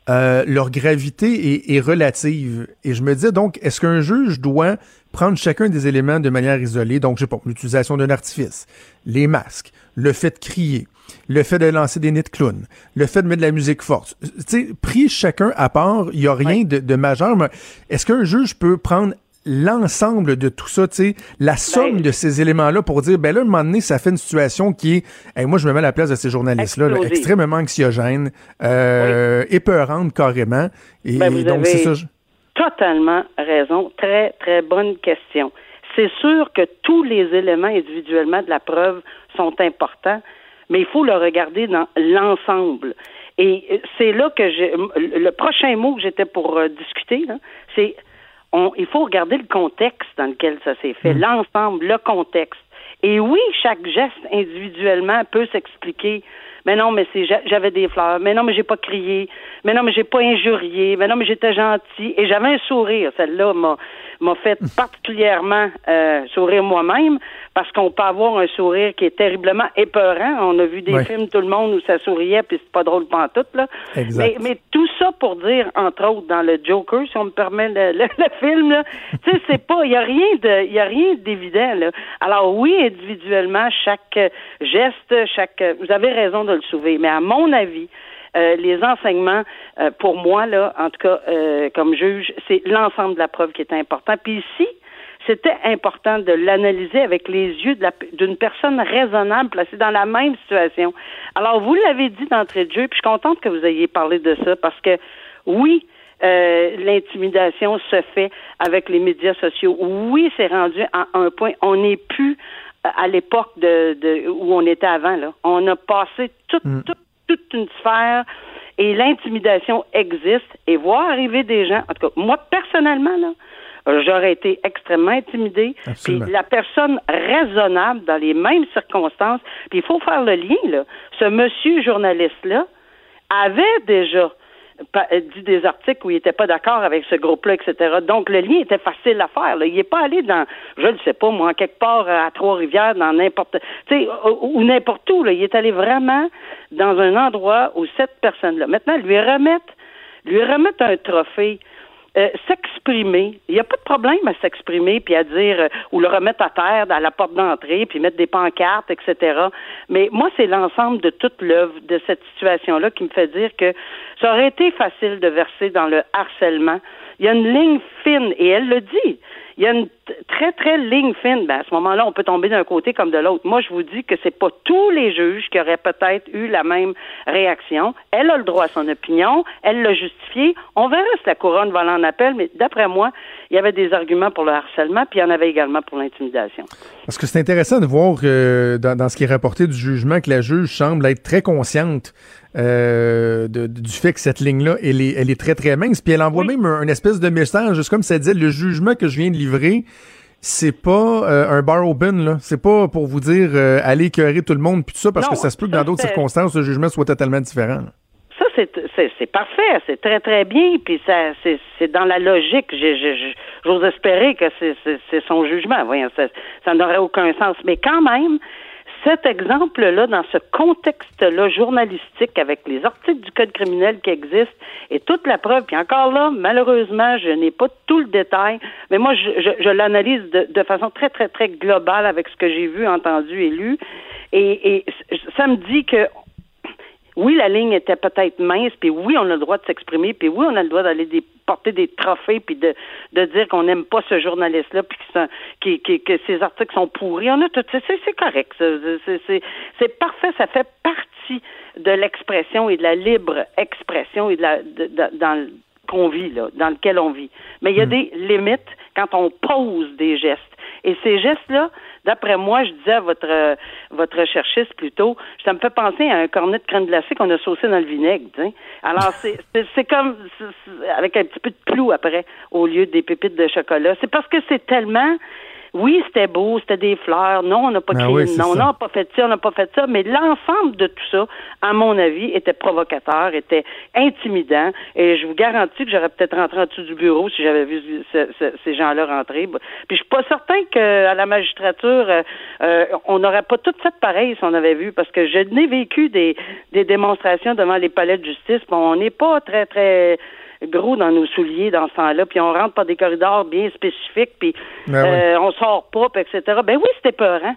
euh, leur gravité est, relative. Et je me dis donc, est-ce qu'un juge doit prendre chacun des éléments de manière isolée? Donc, je sais pas, l'utilisation d'un artifice, les masques, le fait de crier, le fait de lancer des nids de clown, le fait de mettre de la musique forte. Tu sais, pris chacun à part, il n'y a rien de, de, majeur. Mais est-ce qu'un juge peut prendre l'ensemble de tout ça, tu sais, la somme ben, de ces éléments-là pour dire, ben là, à un moment donné, ça fait une situation qui est, moi, je me mets à la place de ces journalistes-là, extrêmement anxiogène, euh, épeurante carrément. Et, ben, donc, c'est ça. Totalement raison. Très, très bonne question. C'est sûr que tous les éléments individuellement de la preuve sont importants, mais il faut le regarder dans l'ensemble. Et c'est là que j'ai le prochain mot que j'étais pour euh, discuter, c'est il faut regarder le contexte dans lequel ça s'est fait, mm. l'ensemble, le contexte. Et oui, chaque geste individuellement peut s'expliquer. Mais non, mais c'est j'avais des fleurs. Mais non, mais j'ai pas crié. Mais non, mais j'ai pas injurié. Mais non, mais j'étais gentil. Et j'avais un sourire. Celle-là m'a m'a fait particulièrement euh, sourire moi-même parce qu'on peut avoir un sourire qui est terriblement épeurant. On a vu des films tout le monde où ça souriait puis c'est pas drôle tout là. Mais, mais, tout ça pour dire entre autres dans le Joker, si on me permet le, le, film là, tu sais c'est pas il y a rien de il y a rien d'évident là. Alors oui individuellement chaque geste, chaque vous avez raison de le soulever, mais à mon avis euh, les enseignements, euh, pour moi, là, en tout cas, euh, comme juge, c'est l'ensemble de la preuve qui est important. Puis ici, c'était important de l'analyser avec les yeux d'une personne raisonnable placée dans la même situation. Alors, vous l'avez dit d'entrée de jeu, puis je suis contente que vous ayez parlé de ça parce que, oui, l'intimidation se fait avec les médias sociaux. Oui, c'est rendu à un point. On n'est plus à l'époque de, où on était avant. Là. On a passé tout, mm. tout toute une sphère et l'intimidation existe et voir arriver des gens, en tout cas, moi personnellement, là, j'aurais été extrêmement intimidée. Puis la personne raisonnable dans les mêmes circonstances, puis il faut faire le lien, là. Ce monsieur journaliste-là avait déjà euh, dit des articles où il n'était pas d'accord avec ce groupe-là, etc. Donc, le lien était facile à faire. Il n'est pas allé dans, je ne sais pas, moi, quelque part à Trois-Rivières, dans n'importe, tu sais, ou, n'importe où. Là. Il est allé vraiment dans un endroit où cette personne-là, maintenant, lui remettre, lui remettre un trophée, euh, s'exprimer. Il n'y a pas de problème à s'exprimer puis à dire euh, ou le remettre à terre à la porte d'entrée puis mettre des pancartes, etc. Mais moi, c'est l'ensemble de toute l'œuvre de cette situation-là qui me fait dire que ça aurait été facile de verser dans le harcèlement. Il y a une ligne fine et elle le dit. Il y a une très, très ligne fine. Ben, à ce moment-là, on peut tomber d'un côté comme de l'autre. Moi, je vous dis que c'est pas tous les juges qui auraient peut-être eu la même réaction. Elle a le droit à son opinion. Elle l'a justifié. On verra si la couronne va aller en appel, mais d'après moi, il y avait des arguments pour le harcèlement, puis il y en avait également pour l'intimidation. Parce que c'est intéressant de voir dans, dans ce qui est rapporté du jugement que la juge semble être très consciente euh, de- du fait que cette ligne-là, elle est, elle est très, très mince. Puis elle envoie Oui. même un, une espèce de message, juste comme ça disait, le jugement que je viens de livrer, c'est pas euh, un bar open, là. C'est pas pour vous dire euh, allez écœurer tout le monde, puis tout ça, parce Non, que ça se peut que dans d'autres circonstances, le jugement soit totalement différent. là. Ça, c'est, parfait, c'est très, très bien, puis ça, c'est, c'est dans la logique. J'ose espérer que c'est, c'est, c'est son jugement. Voyons, ça, ça n'aurait aucun sens. Mais quand même, cet exemple-là, dans ce contexte-là journalistique, avec les articles du Code criminel qui existent, et toute la preuve, puis encore là, malheureusement, je n'ai pas tout le détail, mais moi, je, je, je l'analyse de, de façon très, très, très globale avec ce que j'ai vu, entendu et lu. Et, et ça me dit que oui, la ligne était peut-être mince, puis oui, on a le droit de s'exprimer, puis oui, on a le droit d'aller des- porter des trophées, puis de, de dire qu'on n'aime pas ce journaliste-là, puis que, c'est un- qui- qui- que ses articles sont pourris. On a tout, c'est, correct. C'est, parfait. Ça fait partie de l'expression et de la libre expression et de la de- de- dans qu'on vit là, dans lequel on vit. Mais il y a des limites quand on pose des gestes. Et ces gestes-là, d'après moi, je disais à votre euh, votre recherchiste plutôt, ça me fait penser à un cornet de crème glacée qu'on a saucé dans le vinaigre. tu sais. Alors [laughs] c'est comme avec un petit peu de plou après au lieu des pépites de chocolat. C'est parce que c'est tellement oui, c'était beau, c'était des fleurs. Non, on n'a pas Ah crié oui, non, on n'a pas fait ça, on n'a pas fait ça. Mais l'ensemble de tout ça, à mon avis, était provocateur, était intimidant. Et je vous garantis que j'aurais peut-être rentré en dessous du bureau si j'avais vu ce- ce- ces gens-là rentrer. Puis je suis pas certain qu'à la magistrature, euh, euh, on n'aurait pas tout fait pareil si on avait vu, parce que je n'ai vécu des, des démonstrations devant les palais de justice. puis on n'est pas très, très gros dans nos souliers dans ce temps-là, puis on rentre par des corridors bien spécifiques, puis Ben oui. euh, on sort pas, puis etc. Ben oui, c'est épeurant.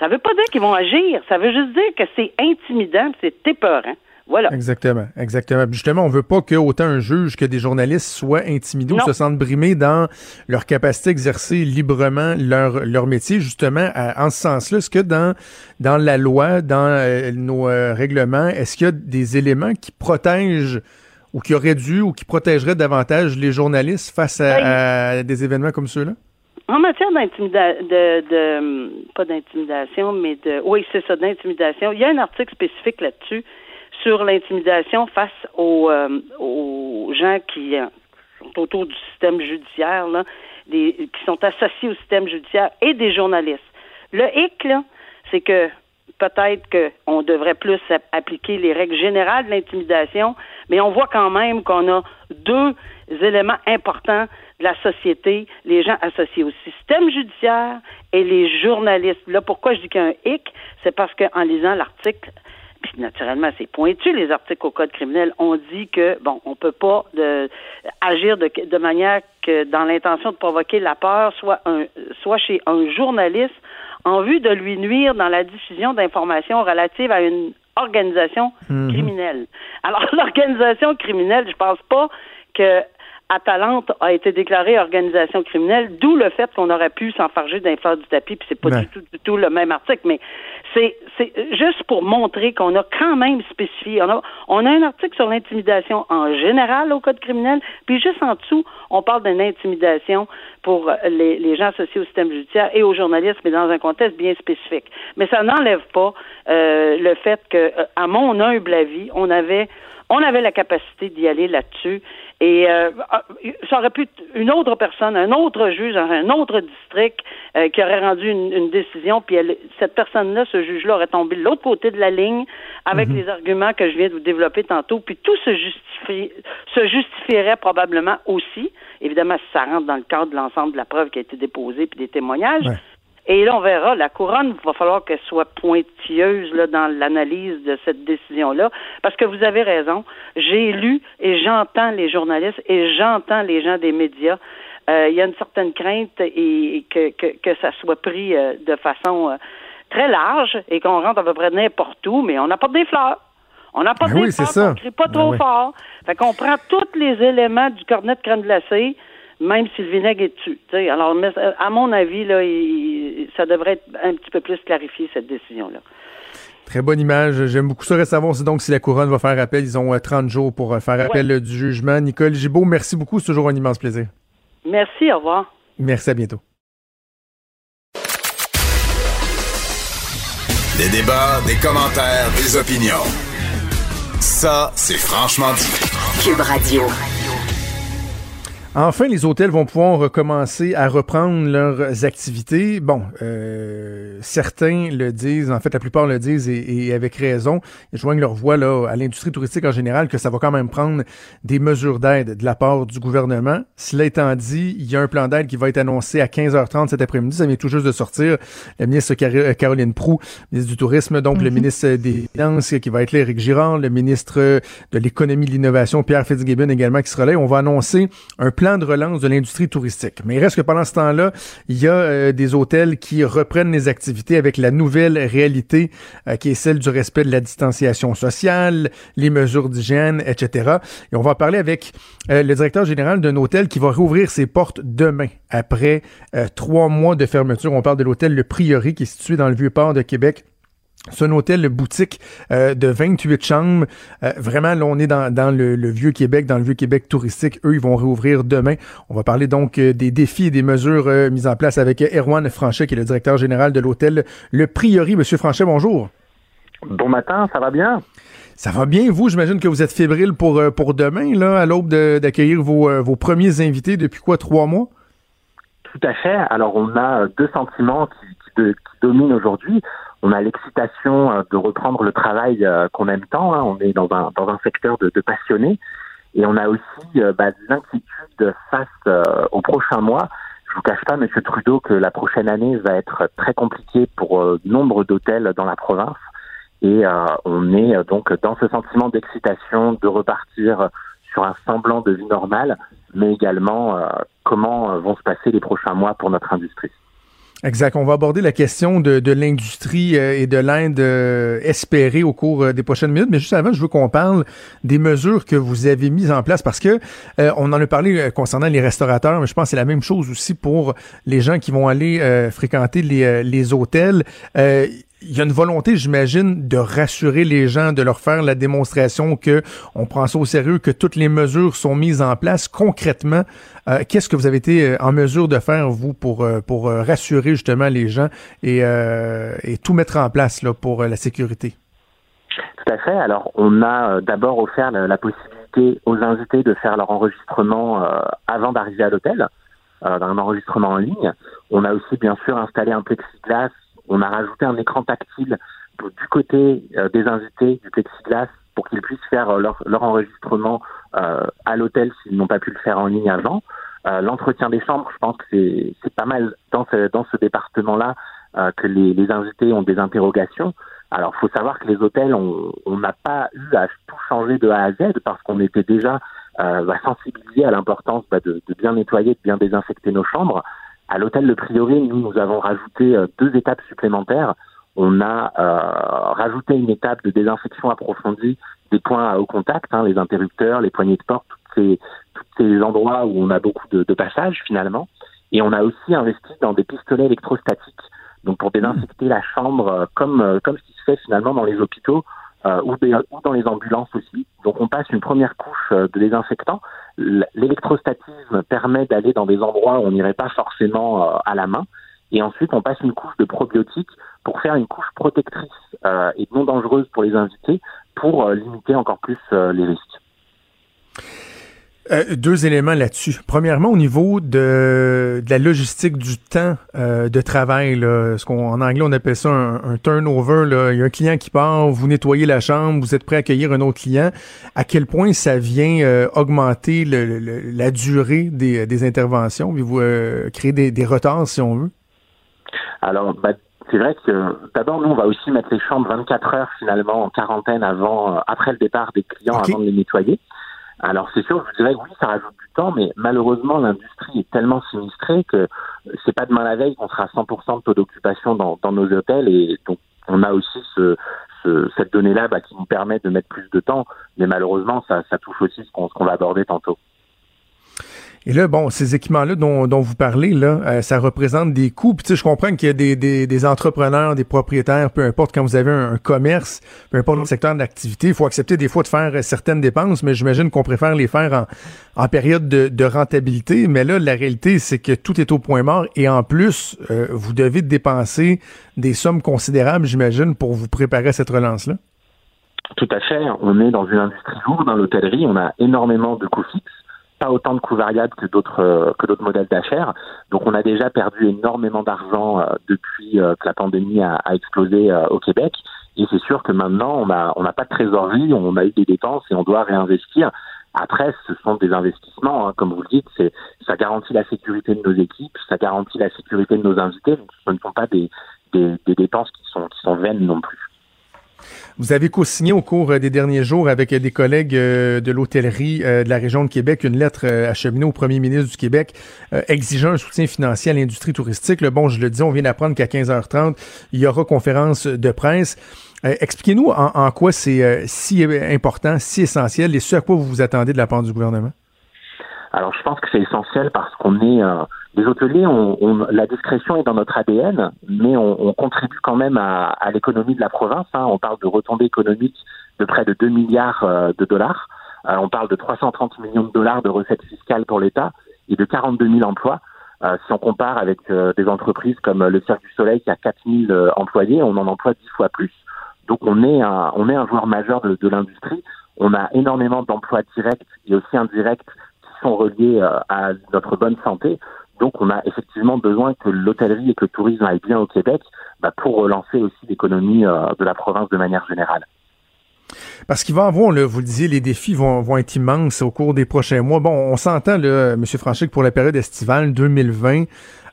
Ça veut pas dire qu'ils vont agir, ça veut juste dire que c'est intimidant, c'est épeurant. Voilà. Exactement, exactement. Justement, on veut pas que autant un juge que des journalistes soient intimidés ou se sentent brimés dans leur capacité à exercer librement leur, leur métier. Justement, à- en ce sens-là, est-ce que dans, dans la loi, dans euh, nos euh, règlements, est-ce qu'il y a des éléments qui protègent ou qui auraient dû ou qui protégeraient davantage les journalistes face à, à des événements comme ceux-là? En matière d'intimidation, de, de, pas d'intimidation, mais de, oui, c'est ça, d'intimidation. Il y a un article spécifique là-dessus sur l'intimidation face aux, euh, aux gens qui euh, sont autour du système judiciaire, là, des, qui sont associés au système judiciaire et des journalistes. Le hic, là, c'est que peut-être qu'on devrait plus ap- appliquer les règles générales de l'intimidation, mais on voit quand même qu'on a deux éléments importants de la société, les gens associés au système judiciaire et les journalistes. Là, pourquoi je dis qu'il y a un hic, c'est parce qu'en lisant l'article, puis naturellement, c'est pointu, les articles au Code criminel. On dit que, bon, on peut pas de, agir de, manière que, dans l'intention de provoquer la peur, soit chez un journaliste, en vue de lui nuire dans la diffusion d'informations relatives à une organisation criminelle. Alors, [laughs] l'organisation criminelle, je pense pas que Atalante a été déclarée organisation criminelle, d'où le fait qu'on aurait pu s'enfarger d'un fleur du tapis, puis c'est pas du tout, du tout le même article, mais c'est, juste pour montrer qu'on a quand même spécifié. On a, on a un article sur l'intimidation en général au code criminel, puis juste en dessous, on parle d'une intimidation pour les, les gens associés au système judiciaire et aux journalistes, mais dans un contexte bien spécifique. Mais ça n'enlève pas euh, le fait que, euh, à mon humble avis, on avait on avait la capacité d'y aller là-dessus. Et euh, ça aurait pu être une autre personne, un autre juge dans un autre district euh, qui aurait rendu une, une décision, puis elle- cette personne-là, ce juge-là, aurait tombé de l'autre côté de la ligne avec les arguments que je viens de vous développer tantôt, puis tout se, justifie, se justifierait probablement aussi, évidemment si ça rentre dans le cadre de l'ensemble de la preuve qui a été déposée, puis des témoignages. Ouais. Et là, on verra. La couronne, il va falloir qu'elle soit pointilleuse là, dans l'analyse de cette décision-là, parce que vous avez raison. J'ai lu et j'entends les journalistes et j'entends les gens des médias. Euh, il y a une certaine crainte et, et que, que, que ça soit pris euh, de façon euh, très large et qu'on rentre à peu près n'importe où, mais on apporte des fleurs. On apporte Ben des oui, c'est fleurs, on crie pas Ben trop oui. fort. Fait qu'on prend tous les éléments du cornet de crème glacée, même si le vinaigre est dessus. Alors, à mon avis, là, ça devrait être un petit peu plus clarifié, cette décision-là. Très bonne image. J'aime beaucoup ça. Reste savoir donc si la couronne va faire appel. Ils ont 30 jours pour faire appel du jugement. Nicole Gibault, merci beaucoup. C'est toujours un immense plaisir. Merci. Au revoir. Merci. À bientôt. Des débats, des commentaires, des opinions. Ça, c'est franchement dit. Cube Radio. Enfin, les hôtels vont pouvoir recommencer à reprendre leurs activités. Bon, euh, certains le disent, en fait, la plupart le disent et, avec raison. Ils joignent leur voix là, à l'industrie touristique en général que ça va quand même prendre des mesures d'aide de la part du gouvernement. Cela étant dit, il y a un plan d'aide qui va être annoncé à 15h30 cet après-midi. Ça vient tout juste de sortir. La ministre euh, Caroline Prou, ministre du Tourisme, donc le mhm. ministre des Finances qui va être là, Éric Girard, le ministre de l'Économie et de l'Innovation, Pierre Fitzgibbon également qui sera là. On va annoncer un plan plan de relance de l'industrie touristique. Mais il reste que pendant ce temps-là, il y a euh, des hôtels qui reprennent les activités avec la nouvelle réalité euh, qui est celle du respect de la distanciation sociale, les mesures d'hygiène, etc. Et on va parler avec euh, le directeur général d'un hôtel qui va rouvrir ses portes demain après trois mois de fermeture. On parle de l'hôtel Le Prieuré qui est situé dans le Vieux-Port de Québec. C'est un hôtel boutique euh, de 28 chambres. Euh, vraiment, là, on est dans, dans le, vieux Québec, dans le vieux Québec touristique. Eux, ils vont réouvrir demain. On va parler donc euh, des défis et des mesures mises en place avec Erwan Franchet, qui est le directeur général de l'hôtel Le Priori. Monsieur Franchet, bonjour. Bon matin, ça va bien? Ça va bien, vous? J'imagine que vous êtes fébrile pour, pour demain, là, à l'aube d'accueillir vos, vos premiers invités depuis quoi, trois mois? Tout à fait. Alors, on a deux sentiments qui, qui dominent aujourd'hui on a l'excitation euh, de reprendre le travail euh, qu'on aime tant. Hein. On est dans un, dans un secteur de, de passionnés. Et on a aussi euh, bah, l'inquiétude face aux prochains mois. Je vous cache pas, Monsieur Trudeau, que la prochaine année va être très compliquée pour nombre d'hôtels dans la province. Et on est donc dans ce sentiment d'excitation de repartir sur un semblant de vie normale, mais également comment vont se passer les prochains mois pour notre industrie. Exact. On va aborder la question de, de l'industrie euh, et de l'Inde euh, espérée au cours euh, des prochaines minutes. Mais juste avant, je veux qu'on parle des mesures que vous avez mises en place parce que on en a parlé concernant les restaurateurs, mais je pense que c'est la même chose aussi pour les gens qui vont aller fréquenter les, les hôtels il y a une volonté, j'imagine, de rassurer les gens, de leur faire la démonstration que on prend ça au sérieux, que toutes les mesures sont mises en place. Concrètement, euh, qu'est-ce que vous avez été euh, en mesure de faire, vous, pour, euh, pour rassurer justement les gens et, et tout mettre en place là, pour la sécurité? Tout à fait. Alors, on a d'abord offert la, possibilité aux invités de faire leur enregistrement avant d'arriver à l'hôtel, un enregistrement en ligne. On a aussi, bien sûr, installé un plexiglas on a rajouté un écran tactile du côté euh, des invités du plexiglas pour qu'ils puissent faire euh, leur, enregistrement euh, à l'hôtel s'ils n'ont pas pu le faire en ligne avant. L'entretien des chambres, je pense que c'est pas mal dans ce, département-là que les, invités ont des interrogations. Alors, faut savoir que les hôtels, on n'a pas eu à tout changer de A à Z parce qu'on était déjà euh, bah, sensibilisés à l'importance bah, de, bien nettoyer, de bien désinfecter nos chambres. À l'hôtel de Priori, nous, nous avons rajouté euh, deux étapes supplémentaires. On a euh, rajouté une étape de désinfection approfondie des points à haut contact, hein, les interrupteurs, les poignées de porte, tous ces, ces endroits où on a beaucoup de, de passages finalement. Et on a aussi investi dans des pistolets électrostatiques, donc pour désinfecter la chambre euh, comme comme ce qui se fait finalement dans les hôpitaux euh, ou, ou, dans les ambulances aussi. Donc on passe une première couche euh, de désinfectant. L'électrostatisme permet d'aller dans des endroits où on n'irait pas forcément euh, à la main. Et ensuite, on passe une couche de probiotiques pour faire une couche protectrice et non dangereuse pour les invités pour limiter encore plus les risques. Euh, deux éléments là-dessus. Premièrement, au niveau de, de la logistique du temps euh, de travail, là, ce qu'on en anglais on appelle ça un, turnover. Là. Il y a un client qui part, vous nettoyez la chambre, vous êtes prêt à accueillir un autre client. À quel point ça vient euh, augmenter le, la durée des, des interventions, puis vous créer des, des, retards si on veut? Alors, bah, c'est vrai que d'abord nous on va aussi mettre les chambres 24 heures finalement en quarantaine avant, après le départ des clients avant de les nettoyer. Alors c'est sûr, je dirais oui, ça rajoute du temps, mais malheureusement l'industrie est tellement sinistrée que c'est pas demain la veille qu'on sera à 100% de taux d'occupation dans, dans, nos hôtels et donc on a aussi ce, ce, cette donnée-là bah, qui nous permet de mettre plus de temps, mais malheureusement ça, ça touche aussi ce qu'on va aborder tantôt. Et là, bon, ces équipements-là dont, dont, vous parlez, là, euh, ça représente des coûts. Puis, tu sais, je comprends qu'il y a des, des, des, entrepreneurs, des propriétaires, peu importe, quand vous avez un, commerce, peu importe le secteur d'activité, il faut accepter des fois de faire euh, certaines dépenses, mais j'imagine qu'on préfère les faire en, en période de, de, rentabilité. Mais là, la réalité, c'est que tout est au point mort et en plus, euh, vous devez dépenser des sommes considérables, j'imagine, pour vous préparer à cette relance-là. Tout à fait. On est dans une industrie lourde dans l'hôtellerie. On a énormément de coûts fixes pas autant de coûts variables que d'autres euh, que d'autres modèles d'achat. Donc on a déjà perdu énormément d'argent euh, depuis euh, que la pandémie a, explosé au Québec. Et c'est sûr que maintenant on a on n'a pas de trésorerie, on a eu des dépenses et on doit réinvestir. Après, ce sont des investissements, hein, comme vous le dites, c'est ça garantit la sécurité de nos équipes, ça garantit la sécurité de nos invités. Donc, ce ne sont pas des, des, des dépenses qui sont qui sont vaines non plus. Vous avez co-signé au cours euh, des derniers jours avec euh, des collègues euh, de l'hôtellerie de la région de Québec une lettre acheminée au premier ministre du Québec exigeant un soutien financier à l'industrie touristique. Le bon, je le dis, on vient d'apprendre qu'à 15h30, il y aura conférence de presse. Expliquez-nous en, quoi c'est si important, si essentiel et ce à quoi vous vous attendez de la part du gouvernement? Alors, je pense que c'est essentiel parce qu'on est les hôteliers, on, la discrétion est dans notre ADN, mais on, contribue quand même à, l'économie de la province. Hein. On parle de retombées économiques de près de 2 milliards euh, de dollars. Euh, on parle de 330 millions de dollars de recettes fiscales pour l'État et de 42 000 emplois. Euh, si on compare avec des entreprises comme le Cirque du Soleil qui a 4 000 employés, on en emploie 10 fois plus. Donc on est un, on est un joueur majeur de, de l'industrie. On a énormément d'emplois directs et aussi indirects sont reliés à notre bonne santé. Donc, on a effectivement besoin que l'hôtellerie et que le tourisme aillent bien au Québec bah, pour relancer aussi l'économie euh, de la province de manière générale. Parce qu'il va avoir, là, vous le disiez, les défis vont, vont être immenses au cours des prochains mois. Bon, on s'entend, M. Franchic, pour la période estivale 2020,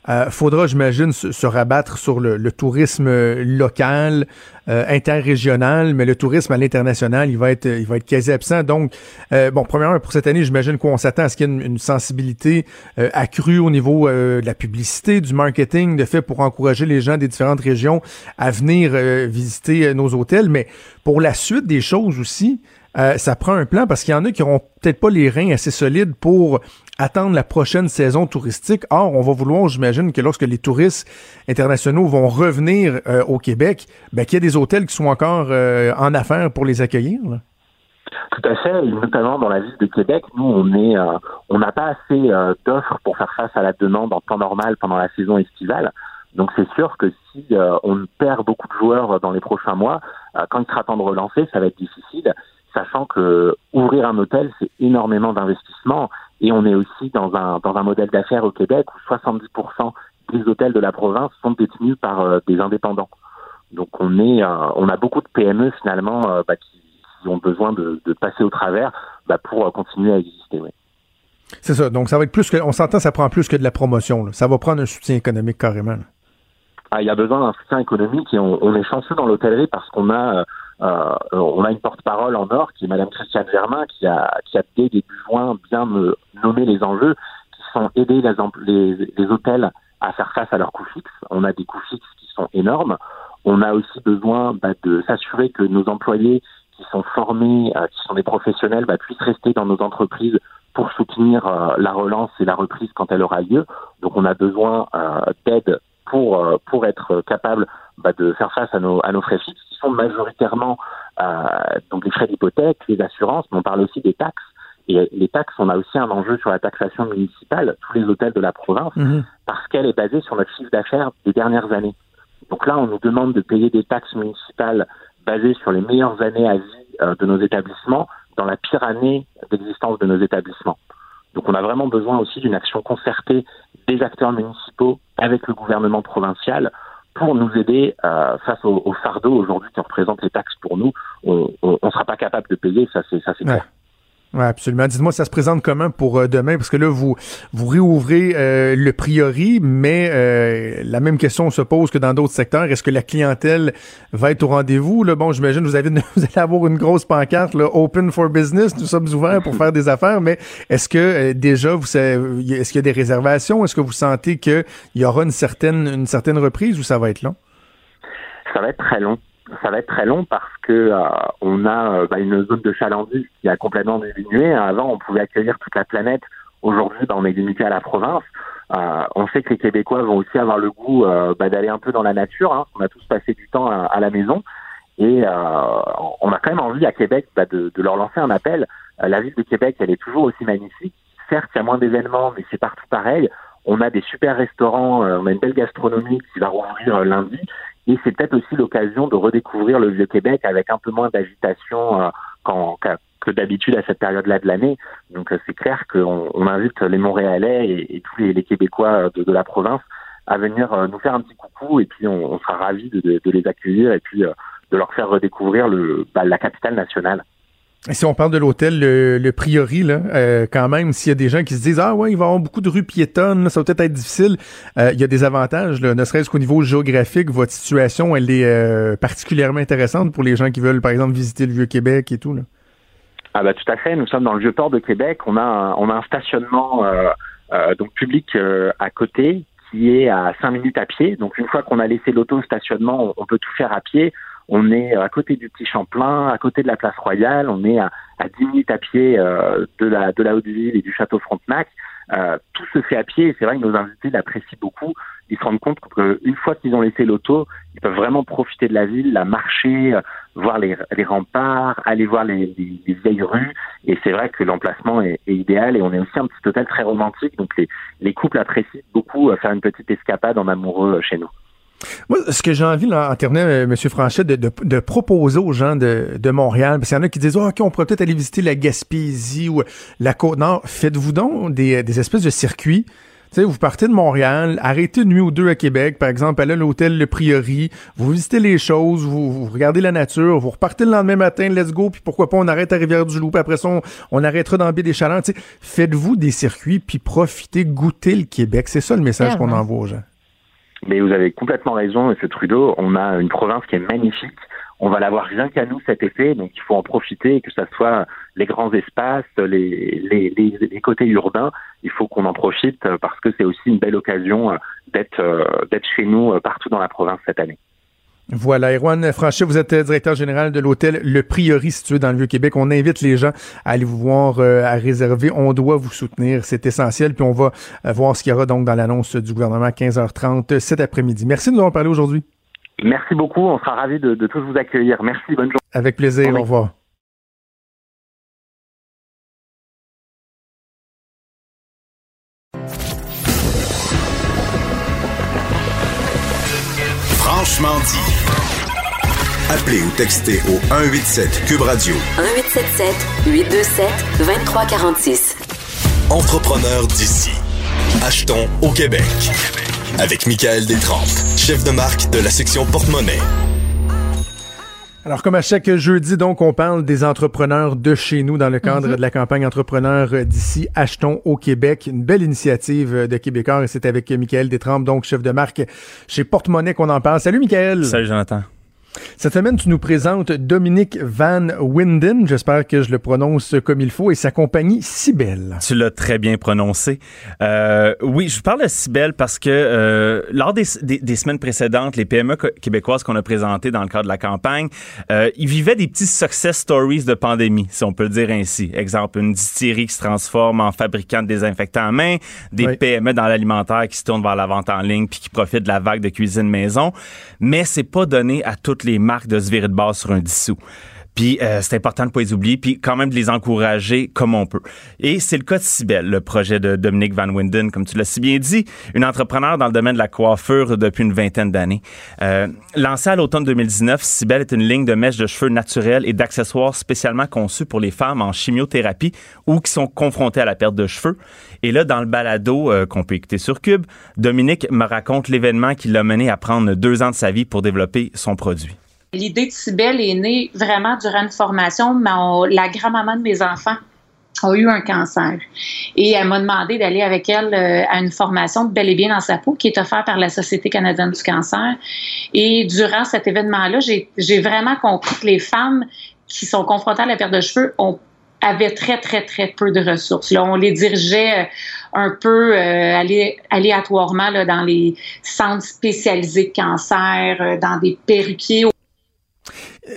euh, faudra, j'imagine, se, rabattre sur le, tourisme euh, local, euh, interrégional, mais le tourisme à l'international, il va être, il va être quasi absent. Donc, euh, bon, premièrement, pour cette année, j'imagine qu'on s'attend à ce qu'il y ait une, sensibilité accrue au niveau de la publicité, du marketing, de fait pour encourager les gens des différentes régions à venir visiter nos hôtels. Mais pour la suite des choses aussi, ça prend un plan parce qu'il y en a qui n'auront peut-être pas les reins assez solides pour attendre la prochaine saison touristique. Or, on va vouloir, j'imagine, que lorsque les touristes internationaux vont revenir euh, au Québec, ben, qu'il y ait des hôtels qui sont encore euh, en affaires pour les accueillir. Tout à fait, notamment dans la ville de Québec, nous on est, euh, on n'a pas assez d'offres pour faire face à la demande en temps normal pendant la saison estivale. Donc c'est sûr que si on perd beaucoup de joueurs dans les prochains mois, quand il sera temps de relancer, ça va être difficile sachant que ouvrir un hôtel, c'est énormément d'investissement et on est aussi dans un, dans un modèle d'affaires au Québec où 70% des hôtels de la province sont détenus par euh, des indépendants. Donc on est, euh, on a beaucoup de PME finalement euh, bah, qui, ont besoin de, de, passer au travers bah, pour continuer à exister. Oui. C'est ça. Donc ça va être plus que, on s'entend, ça prend plus que de la promotion. Là. Ça va prendre un soutien économique carrément. Ah, il y a besoin d'un soutien économique et on, on est chanceux dans l'hôtellerie parce qu'on a euh, on a une porte-parole en or qui est Madame Christiane Germain qui a qui a dès début juin bien me nommer les enjeux qui sont aider les, les, hôtels à faire face à leurs coûts fixes. On a des coûts fixes qui sont énormes. On a aussi besoin bah, de s'assurer que nos employés qui sont formés, euh, qui sont des professionnels, bah, puissent rester dans nos entreprises pour soutenir euh, la relance et la reprise quand elle aura lieu. Donc on a besoin d'aide pour pour être capable bah, de faire face à nos, à nos frais fixes, qui sont majoritairement euh, donc les frais d'hypothèque, les assurances, mais on parle aussi des taxes. Et les taxes, on a aussi un enjeu sur la taxation municipale, tous les hôtels de la province, mhm. parce qu'elle est basée sur notre chiffre d'affaires des dernières années. Donc là, on nous demande de payer des taxes municipales basées sur les meilleures années à vie euh, de nos établissements dans la pire année d'existence de nos établissements. Donc on a vraiment besoin aussi d'une action concertée des acteurs municipaux avec le gouvernement provincial pour nous aider euh, face au, fardeau aujourd'hui qui représente les taxes pour nous. On ne sera pas capable de payer, ça c'est ça c'est clair. Oui, absolument. Dites-moi, ça se présente comment pour euh, demain? Parce que là, vous vous réouvrez euh, le priori, mais euh, la même question se pose que dans d'autres secteurs. Est-ce que la clientèle va être au rendez-vous? Là, bon, j'imagine vous, avez, [laughs] vous allez avoir une grosse pancarte, là, Open for Business, nous sommes ouverts pour faire des affaires, mais est-ce que déjà, vous est-ce qu'il y a des réservations? Est-ce que vous sentez qu'il y aura une certaine, une certaine reprise ou ça va être long? Ça va être très long ça va être très long parce que euh, on a euh, bah, une zone de chalandise qui a complètement diminué. Avant, on pouvait accueillir toute la planète Aujourd'hui, bah, on est limité à la province. Euh, on sait que les Québécois vont aussi avoir le goût euh, bah, d'aller un peu dans la nature. Hein. On a tous passé du temps à, la maison. Et euh, on a quand même envie à Québec bah, de, de, leur lancer un appel. la ville de Québec, elle est toujours aussi magnifique. Certes, il y a moins d'événements, mais c'est partout pareil. On a des super restaurants, on a une belle gastronomie qui va rouvrir lundi. Et c'est peut-être aussi l'occasion de redécouvrir le Vieux-Québec avec un peu moins d'agitation qu'en que d'habitude à cette période-là de l'année. Donc euh, c'est clair qu'on on invite les Montréalais et, tous les, Québécois de, la province à venir euh, nous faire un petit coucou et puis on, sera ravis de, les accueillir et puis euh, de leur faire redécouvrir le, bah, la capitale nationale. Si on parle de l'hôtel, le, Priori, là, quand même, s'il y a des gens qui se disent Ah ouais, il va y avoir beaucoup de rues piétonnes, ça va peut-être être difficile, il y a des avantages, ne serait-ce qu'au niveau géographique, votre situation, elle est particulièrement intéressante pour les gens qui veulent, par exemple, visiter le Vieux-Québec et tout. Là. Ah bah tout à fait. Nous sommes dans le vieux port de Québec. On a un, on a un stationnement euh, euh, donc public euh, à côté qui est à cinq minutes à pied. Donc une fois qu'on a laissé l'auto stationnement, on, peut tout faire à pied. On est à côté du Petit Champlain, à côté de la Place Royale. On est à, à 10 minutes à pied de la de Haute-Ville et du Château Frontenac. tout se fait à pied. Et c'est vrai que nos invités l'apprécient beaucoup ils se rendent compte qu'une fois qu'ils ont laissé l'auto, ils peuvent vraiment profiter de la ville, la marcher, euh, voir les, remparts, aller voir les, vieilles rues. Et c'est vrai que l'emplacement est, idéal et on est aussi un petit hôtel très romantique. Donc les, couples apprécient beaucoup euh, faire une petite escapade en amoureux euh, chez nous. Moi, ce que j'ai envie, là, en terminant, M. Franchet, de, proposer aux gens de, Montréal, parce qu'il y en a qui disent, oh, OK, on pourrait peut-être aller visiter la Gaspésie ou la Côte-Nord. Faites-vous donc des, des espèces de circuits vous partez de Montréal, arrêtez une nuit ou deux à Québec, par exemple, allez à l'hôtel Le Priori, vous visitez les choses, vous, regardez la nature, vous repartez le lendemain matin, let's go, puis pourquoi pas on arrête à Rivière-du-Loup, puis après ça, on, arrêtera dans Baie des Chalands. Faites-vous des circuits, puis profitez, goûtez le Québec. C'est ça le message qu'on envoie aux gens. Mais vous avez complètement raison, M. Trudeau. On a une province qui est magnifique on va l'avoir rien qu'à nous cet été, donc il faut en profiter, que ce soit les grands espaces, les, les, les, côtés urbains, il faut qu'on en profite parce que c'est aussi une belle occasion euh, d'être euh, d'être chez nous euh, partout dans la province cette année. Voilà, Erwan Franchet, vous êtes directeur général de l'hôtel Le Priori situé dans le Vieux-Québec. On invite les gens à aller vous voir, à réserver. On doit vous soutenir, c'est essentiel. Puis on va voir ce qu'il y aura donc dans l'annonce du gouvernement à 15h30 cet après-midi. Merci de nous avoir parlé aujourd'hui. Merci beaucoup. On sera ravis de, tous vous accueillir. Merci. Bonne journée. Avec plaisir. Au revoir. Franchement dit. Appelez ou textez au 187 Cube Radio. 1877 827 2346. Entrepreneur d'ici. Achetons au Québec avec Michael Détrempe, chef de marque de la section porte-monnaie. Alors, comme à chaque jeudi, donc, on parle des entrepreneurs de chez nous dans le cadre mhm. de la campagne entrepreneur d'ici, Achetons au Québec. Une belle initiative de Québécois et c'est avec Michael Détrempe, donc chef de marque chez Porte-Monnaie qu'on en parle. Salut, Michael. Salut, Jonathan. Cette semaine, tu nous présentes Dominique Van Winden. J'espère que je le prononce comme il faut et sa compagnie Cybelle. Tu l'as très bien prononcé. Euh, oui, je parle de Cybelle parce que euh, lors des, semaines précédentes, les PME québécoises qu'on a présentées dans le cadre de la campagne, euh, ils vivaient des petits success stories de pandémie, si on peut le dire ainsi. Exemple, une distillerie qui se transforme en fabricant de désinfectants à main, des PME dans l'alimentaire qui se tournent vers la vente en ligne puis qui profitent de la vague de cuisine maison. Mais c'est pas donné à toutes les marques de se virer de base sur un dissous. Puis euh, c'est important de ne pas les oublier, puis quand même de les encourager comme on peut. Et c'est le cas de Cybelle, le projet de Dominique Van Winden, comme tu l'as si bien dit, une entrepreneur dans le domaine de la coiffure depuis une vingtaine d'années. Euh, lancée à l'automne 2019, Cybelle est une ligne de mèches de cheveux naturels et d'accessoires spécialement conçus pour les femmes en chimiothérapie ou qui sont confrontées à la perte de cheveux. Et là, dans le balado euh, qu'on peut écouter sur Cube, Dominique me raconte l'événement qui l'a mené à prendre deux ans de sa vie pour développer son produit. L'idée de Cybelle est née vraiment durant une formation. la grand-maman de mes enfants a eu un cancer. Et elle m'a demandé d'aller avec elle euh, à une formation de bel et bien dans sa peau qui est offerte par la Société canadienne du cancer. Et durant cet événement-là, j'ai vraiment compris que les femmes qui sont confrontées à la perte de cheveux ont avaient très, très, très peu de ressources. Là, on les dirigeait euh, un peu euh, aléatoirement là, dans les centres spécialisés de cancer, dans des perruquiers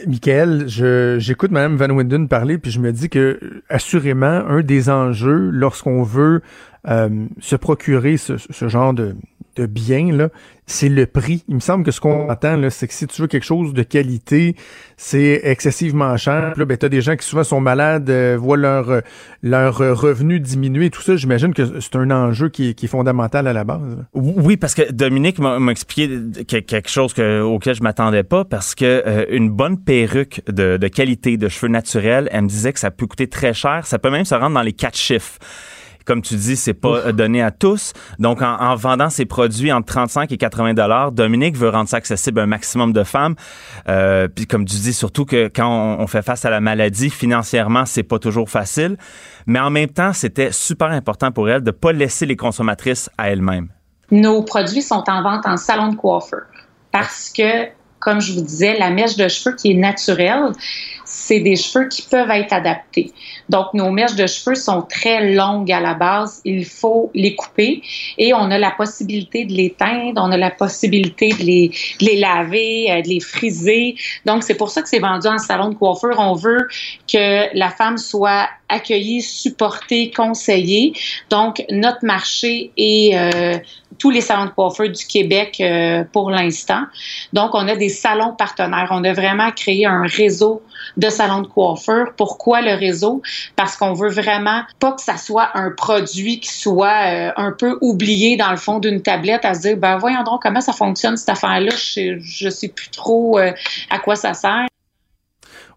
Michael, je, j'écoute Mme Van Winden parler, puis je me dis que, assurément, un des enjeux, lorsqu'on veut euh, se procurer ce, ce genre de, de bien, là, c'est le prix. Il me semble que ce qu'on entend, là, c'est que si tu veux quelque chose de qualité, c'est excessivement cher. Puis là, ben, t'as des gens qui souvent sont malades, euh, voient leur, euh, leur revenu diminuer, tout ça. J'imagine que c'est un enjeu qui est, fondamental à la base. Oui, parce que Dominique m'a expliqué quelque chose que, auquel je m'attendais pas, parce que euh, une bonne perruque de, de qualité, de cheveux naturels, elle me disait que ça peut coûter très cher. Ça peut même se rendre dans les quatre chiffres comme tu dis, c'est pas donné à tous. Donc, en, en, vendant ses produits entre 35 et 80 dollars, Dominique veut rendre ça accessible à un maximum de femmes. Euh, puis, comme tu dis, surtout que quand on, on fait face à la maladie, financièrement, c'est pas toujours facile. Mais en même temps, c'était super important pour elle de pas laisser les consommatrices à elles-mêmes. Nos produits sont en vente en salon de coiffeur parce que comme je vous disais, la mèche de cheveux qui est naturelle, c'est des cheveux qui peuvent être adaptés. Donc, nos mèches de cheveux sont très longues à la base. Il faut les couper et on a la possibilité de les teindre, on a la possibilité de les, de les laver, euh, de les friser. Donc, c'est pour ça que c'est vendu en salon de coiffure. On veut que la femme soit accueillie, supportée, conseillée. Donc, notre marché est euh, tous les salons de coiffure du Québec euh, pour l'instant. Donc, on a des salons partenaires. On a vraiment créé un réseau de salons de coiffure. Pourquoi le réseau? Parce qu'on veut vraiment pas que ça soit un produit qui soit euh, un peu oublié dans le fond d'une tablette à se dire, ben voyons donc comment ça fonctionne cette affaire-là? Je, je sais plus trop euh, à quoi ça sert.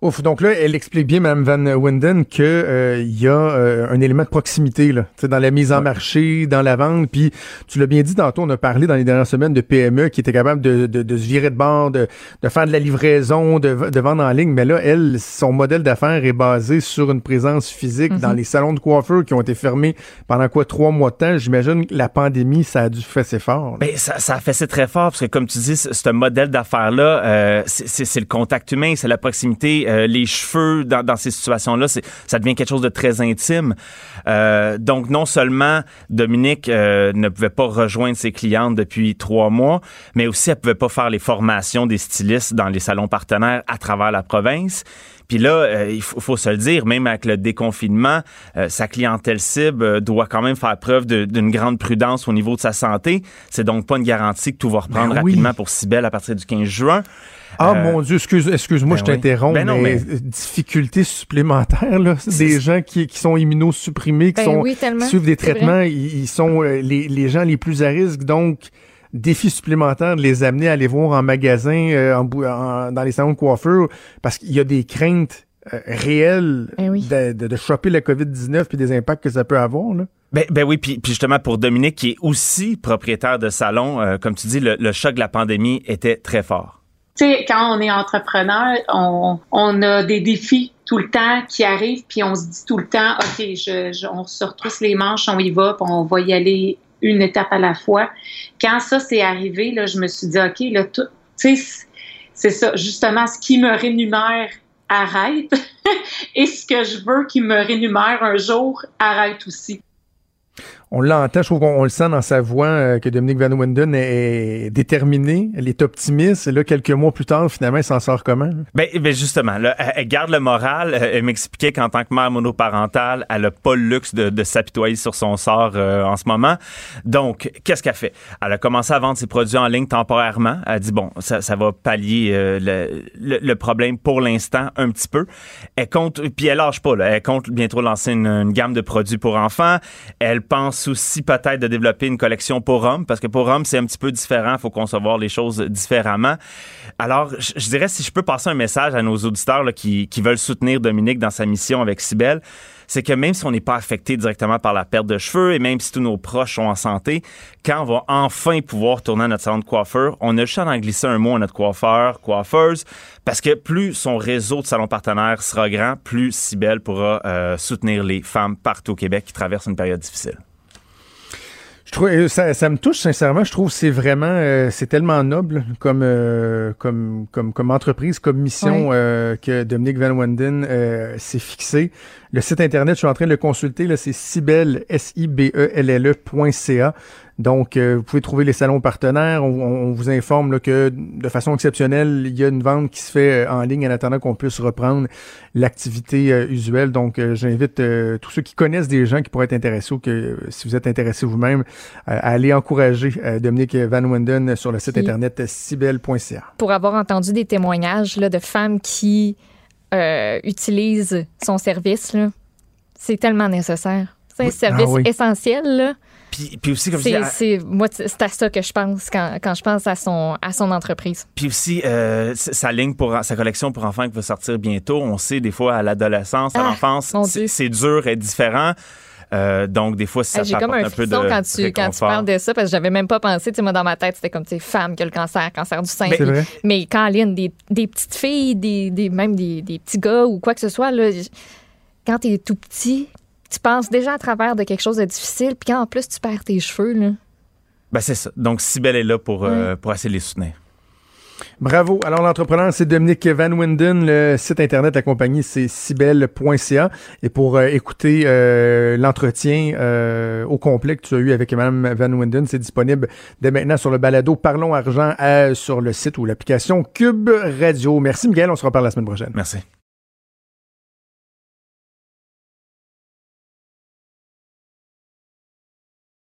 Ouf, donc là, elle explique bien, Mme Van Winden, que euh, il y a euh, un élément de proximité là, dans la mise en marché, dans la vente. Puis tu l'as bien dit tantôt, on a parlé dans les dernières semaines de PME qui étaient capables de, de, de se virer de bord, de, de, faire de la livraison, de, de vendre en ligne. Mais là, elle, son modèle d'affaires est basé sur une présence physique mm -hmm. dans les salons de coiffeur qui ont été fermés pendant quoi trois mois de temps. J'imagine que la pandémie, ça a dû fesser fort. Ben, ça, ça a fessé très fort parce que comme tu dis, ce modèle d'affaires là, euh, c'est le contact humain, c'est la proximité euh, les cheveux dans, dans ces situations-là, ça devient quelque chose de très intime. Euh, donc, non seulement Dominique euh, ne pouvait pas rejoindre ses clientes depuis trois mois, mais aussi elle pouvait pas faire les formations des stylistes dans les salons partenaires à travers la province. Puis là, euh, il faut, faut, se le dire, même avec le déconfinement, euh, sa clientèle cible euh, doit quand même faire preuve d'une grande prudence au niveau de sa santé. C'est donc pas une garantie que tout va reprendre ben oui. rapidement pour Cybelle à partir du 15 juin. Ah euh, mon Dieu, excuse, excuse-moi, ben je t'interromps, ben non, mais, mais, difficultés supplémentaires, là, des gens qui, qui sont immunosupprimés, qui, ben sont, oui, qui suivent des traitements, ils, ils, sont les, les gens les plus à risque, donc défi supplémentaire de les amener à aller voir en magasin, euh, en, en, dans les salons de coiffure, parce qu'il y a des craintes euh, réelles eh oui. de, de, de, choper la COVID-19 puis des impacts que ça peut avoir. Là. Ben, ben oui, puis, puis justement pour Dominique, qui est aussi propriétaire de salon, euh, comme tu dis, le, le choc de la pandémie était très fort. Tu sais, quand on est entrepreneur, on, on a des défis tout le temps qui arrivent, puis on se dit tout le temps, OK, je, je, on se retrousse les manches, on y va, puis on va y aller une étape à la fois. Quand ça s'est arrivé, là, je me suis dit, OK, là, tu sais, c'est ça, justement, ce qui me rémunère arrête [laughs] et ce que je veux qui me rémunère un jour arrête aussi on l'entend, je trouve qu'on le sent dans sa voix euh, que Dominique Van Winden est, est déterminée, elle est optimiste. Et là, quelques mois plus tard, finalement, elle s'en sort comment? Ben, ben justement, elle garde le moral. Elle m'expliquait qu'en tant que mère monoparentale, elle a pas le luxe de, s'apitoyer sur son sort euh, en ce moment. Donc, qu'est-ce qu'elle fait? Elle a commencé à vendre ses produits en ligne temporairement. Elle dit, bon, ça, va pallier euh, le, problème pour l'instant un petit peu. Elle compte, puis elle lâche pas. Elle compte bientôt lancer une, une gamme de produits pour enfants. Elle pense aussi peut-être de développer une collection pour hommes, parce que pour hommes, c'est un petit peu différent. Faut concevoir les choses différemment. Alors, je, dirais, si je peux passer un message à nos auditeurs qui, veulent soutenir Dominique dans sa mission avec Cybelle, c'est que même si on n'est pas affecté directement par la perte de cheveux et même si tous nos proches sont en santé, quand on va enfin pouvoir tourner à notre salon de coiffeur, on a juste à en glisser un mot à notre coiffeur, coiffeuse, parce que plus son réseau de salons partenaires sera grand, plus Cybelle pourra euh, soutenir les femmes partout au Québec qui traversent une période difficile. Trouve euh, ça, ça me touche sincèrement. Je trouve c'est vraiment euh, c'est tellement noble comme euh, comme comme comme entreprise, comme mission oui. euh, que Dominique Van Wenden euh, s'est fixé. Le site internet, je suis en train de le consulter là, c'est Cibelle S I B E L L E.ca. Donc, euh, vous pouvez trouver les salons partenaires. On, on vous informe là, que de façon exceptionnelle, il y a une vente qui se fait euh, en ligne en attendant qu'on puisse reprendre l'activité euh, usuelle. Donc, euh, j'invite euh, tous ceux qui connaissent des gens qui pourraient être intéressés ou que si vous êtes intéressé vous-même, euh, à aller encourager euh, Dominique Van Winden sur le site internet cibel.ca. Pour avoir entendu des témoignages là, de femmes qui euh, utilisent son service, c'est tellement nécessaire. C'est un Oui. service Ah oui. essentiel. Là. Puis, puis aussi, comme je C'est, dis, à- moi, c'est à ça que je pense quand, quand je pense à son, à son entreprise. Puis aussi, euh, sa ligne pour sa collection pour enfants qui va sortir bientôt. On sait des fois à l'adolescence, à Ah, l'enfance, c'est c'est dur et différent. Euh, donc des fois, ça J'ai comme un un peu de quand tu, quand tu réconfort. parles de ça, parce que j'avais même pas pensé. Tu sais, moi, dans ma tête, c'était comme, tu sais, femme qui a le cancer, cancer du sein. Mais Caroline, des, des petites filles, des, des, même des, des petits gars ou quoi que ce soit, là, quand t'es tout petit, tu penses déjà à travers de quelque chose de difficile, puis quand en plus tu perds tes cheveux, là? Ben, c'est ça. Donc, Sibelle est là pour, euh, pour essayer de les soutenir. Bravo. Alors, l'entrepreneur, c'est Dominique Van Winden. Le site Internet de la compagnie, c'est cibel.ca. Et pour euh, écouter euh, l'entretien euh, au complet que tu as eu avec Mme Van Winden, c'est disponible dès maintenant sur le balado Parlons Argent euh, sur le site ou l'application Cube Radio. Merci, Miguel. On se reparle la semaine prochaine. Merci.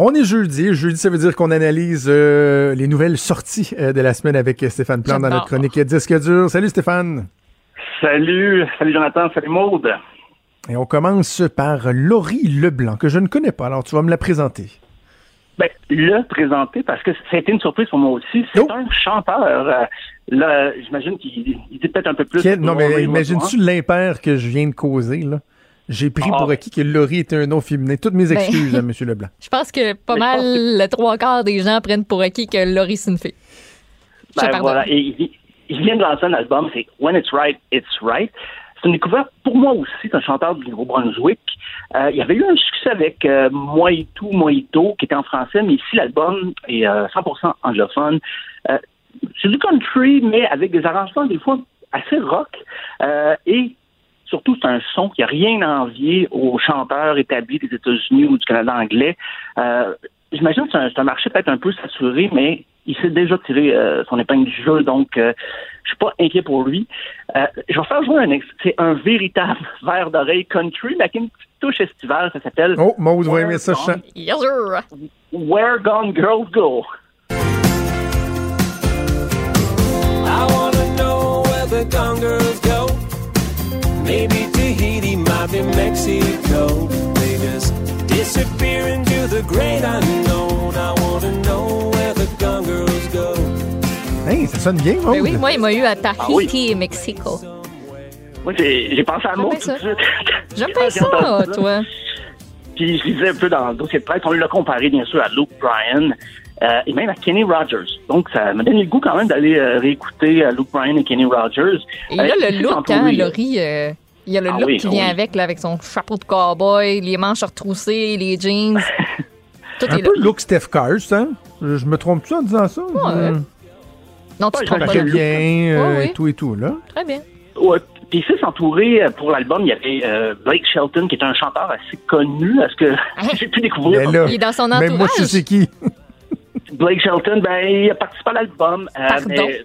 On est jeudi. Jeudi, ça veut dire qu'on analyse euh, les nouvelles sorties euh, de la semaine avec Stéphane Plante dans notre chronique Disque dur. Salut Stéphane. Salut, salut Jonathan, salut Maude. Et on commence par Laurie Leblanc, que je ne connais pas. Alors, tu vas me la présenter. Ben, le présenter parce que ça a été une surprise pour moi aussi. C'est Oh. un chanteur. euh, là, j'imagine qu'il il dit peut-être un peu plus. Quel- non, mais imagines-tu l'impair que je viens de causer, là? J'ai pris Ah. pour acquis que Laurie était un nom féminin. Toutes mes Ben. excuses à [laughs] M. Leblanc. Je pense que pas Mais mal que- le trois quarts des gens prennent pour acquis que Laurie, c'est une fille. Je Ben, voilà. Et il, il vient de lancer un album, c'est When It's Right, It's Right. C'est une découverte pour moi aussi, c'est un chanteur du Nouveau-Brunswick. Euh, il y avait eu un succès avec euh, Moito Moito, qui était en français, mais ici l'album est euh, 100% anglophone. Euh, c'est du country, mais avec des arrangements des fois assez rock. Euh, et surtout, c'est un son qui n'a rien à envier aux chanteurs établis des États-Unis ou du Canada anglais. Euh, J'imagine que c'est un, marché peut-être un peu saturé, mais il s'est déjà tiré euh, son épingle du jeu, donc euh, je suis pas inquiet pour lui. Euh, je vais faire jouer un ex. C'est un véritable [laughs] verre d'oreille country, mais avec une petite touche estivale. Ça s'appelle Oh, Maud va Where aimer ça, Gone-. Yes, sir. Where Gone Girls Go. I wanna know where the gone girls go. Maybe Tahiti, might be Mexico. They just disappear into the great unknown. I wanna know where the gone girls go. Hey, ça sonne bien, Maud. Ben oui, moi, il m'a eu à Tahiti Ah oui. et Mexico. Moi, j'ai pensé à bien tout de ça. suite. J'aime bien j'ai entendu ça, toi. Puis je lisais un peu dans le dossier de presse, on l'a comparé bien sûr à Luke Bryan euh, et même à Kenny Rogers. Donc ça m'a donné le goût quand même d'aller euh, réécouter euh, Luke Bryan et KennyOgers. Et il a Euh, le look, hein, là. Laurie. euh, il y a le Ah look oui, qui vient avec, là, avec son chapeau de cowboy, les manches retroussées, les jeans. [laughs] Tout Un est là. peu look Steph Curry, hein? Je, je me trompe-tu en disant ça? Ouais. Non, tu te trompes pas. Là. bien, euh, Ouais, oui. et tout et tout, là. Très bien. Ouais. Puis ici, entouré pour l'album, il y avait euh, Blake Shelton, qui est un chanteur assez connu, à ce que [laughs] j'ai pu découvrir. Là, Il est dans son même moi, je entourage. sais qui? Blake Shelton, ben, il a participé à l'album. euh, mais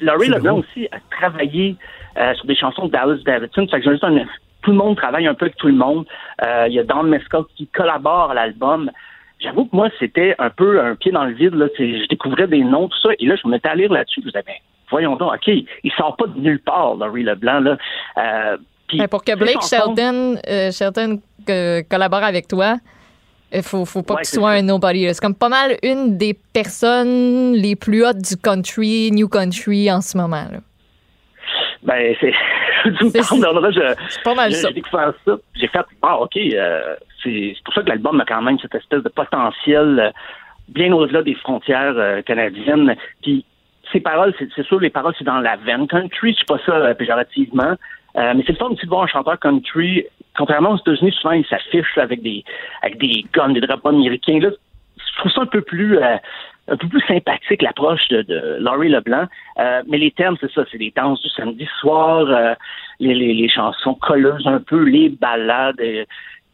Laurie Leblanc drôle. aussi a travaillé euh, sur des chansons de Dallas Davidson. Fait que j'ai juste un- tout le monde travaille un peu avec tout le monde. Euh, il y a Don Mescal qui collabore à l'album. J'avoue que moi, c'était un peu un pied dans le vide. Là. Je découvrais des noms, tout ça. Et là, je me mettais à lire là-dessus. Je me disais, ben, voyons donc, OK, il sort pas de nulle part, Laurie Leblanc. Là. Euh, puis Ben, pour que Blake chansons- Shelton, euh, Shelton que- collabore avec toi, il faut, faut pas Ouais, que tu sois un nobody. C'est comme pas mal une des personnes les plus hautes du country, new country en ce moment. là. Ben, c'est. [laughs] C'est- pas mal J'ai ça. j'ai découvert ça. J'ai fait, ah, OK, euh, c'est pour ça que l'album a quand même cette espèce de potentiel euh, bien au-delà des frontières euh, canadiennes. Puis ces paroles, c'est sûr, les paroles, c'est dans la veine country. Je sais pas ça péjorativement. Mais c'est le fun aussi de voir un chanteur country. Contrairement aux États-Unis, souvent, il s'affiche avec des, avec des guns, des drapeaux américains. Là, je trouve ça un peu plus, euh, un peu plus sympathique, l'approche de, de Laurie Leblanc. Euh, mais les thèmes, c'est ça, c'est les danses du samedi soir, euh, les, chansons colleuses un peu, les ballades.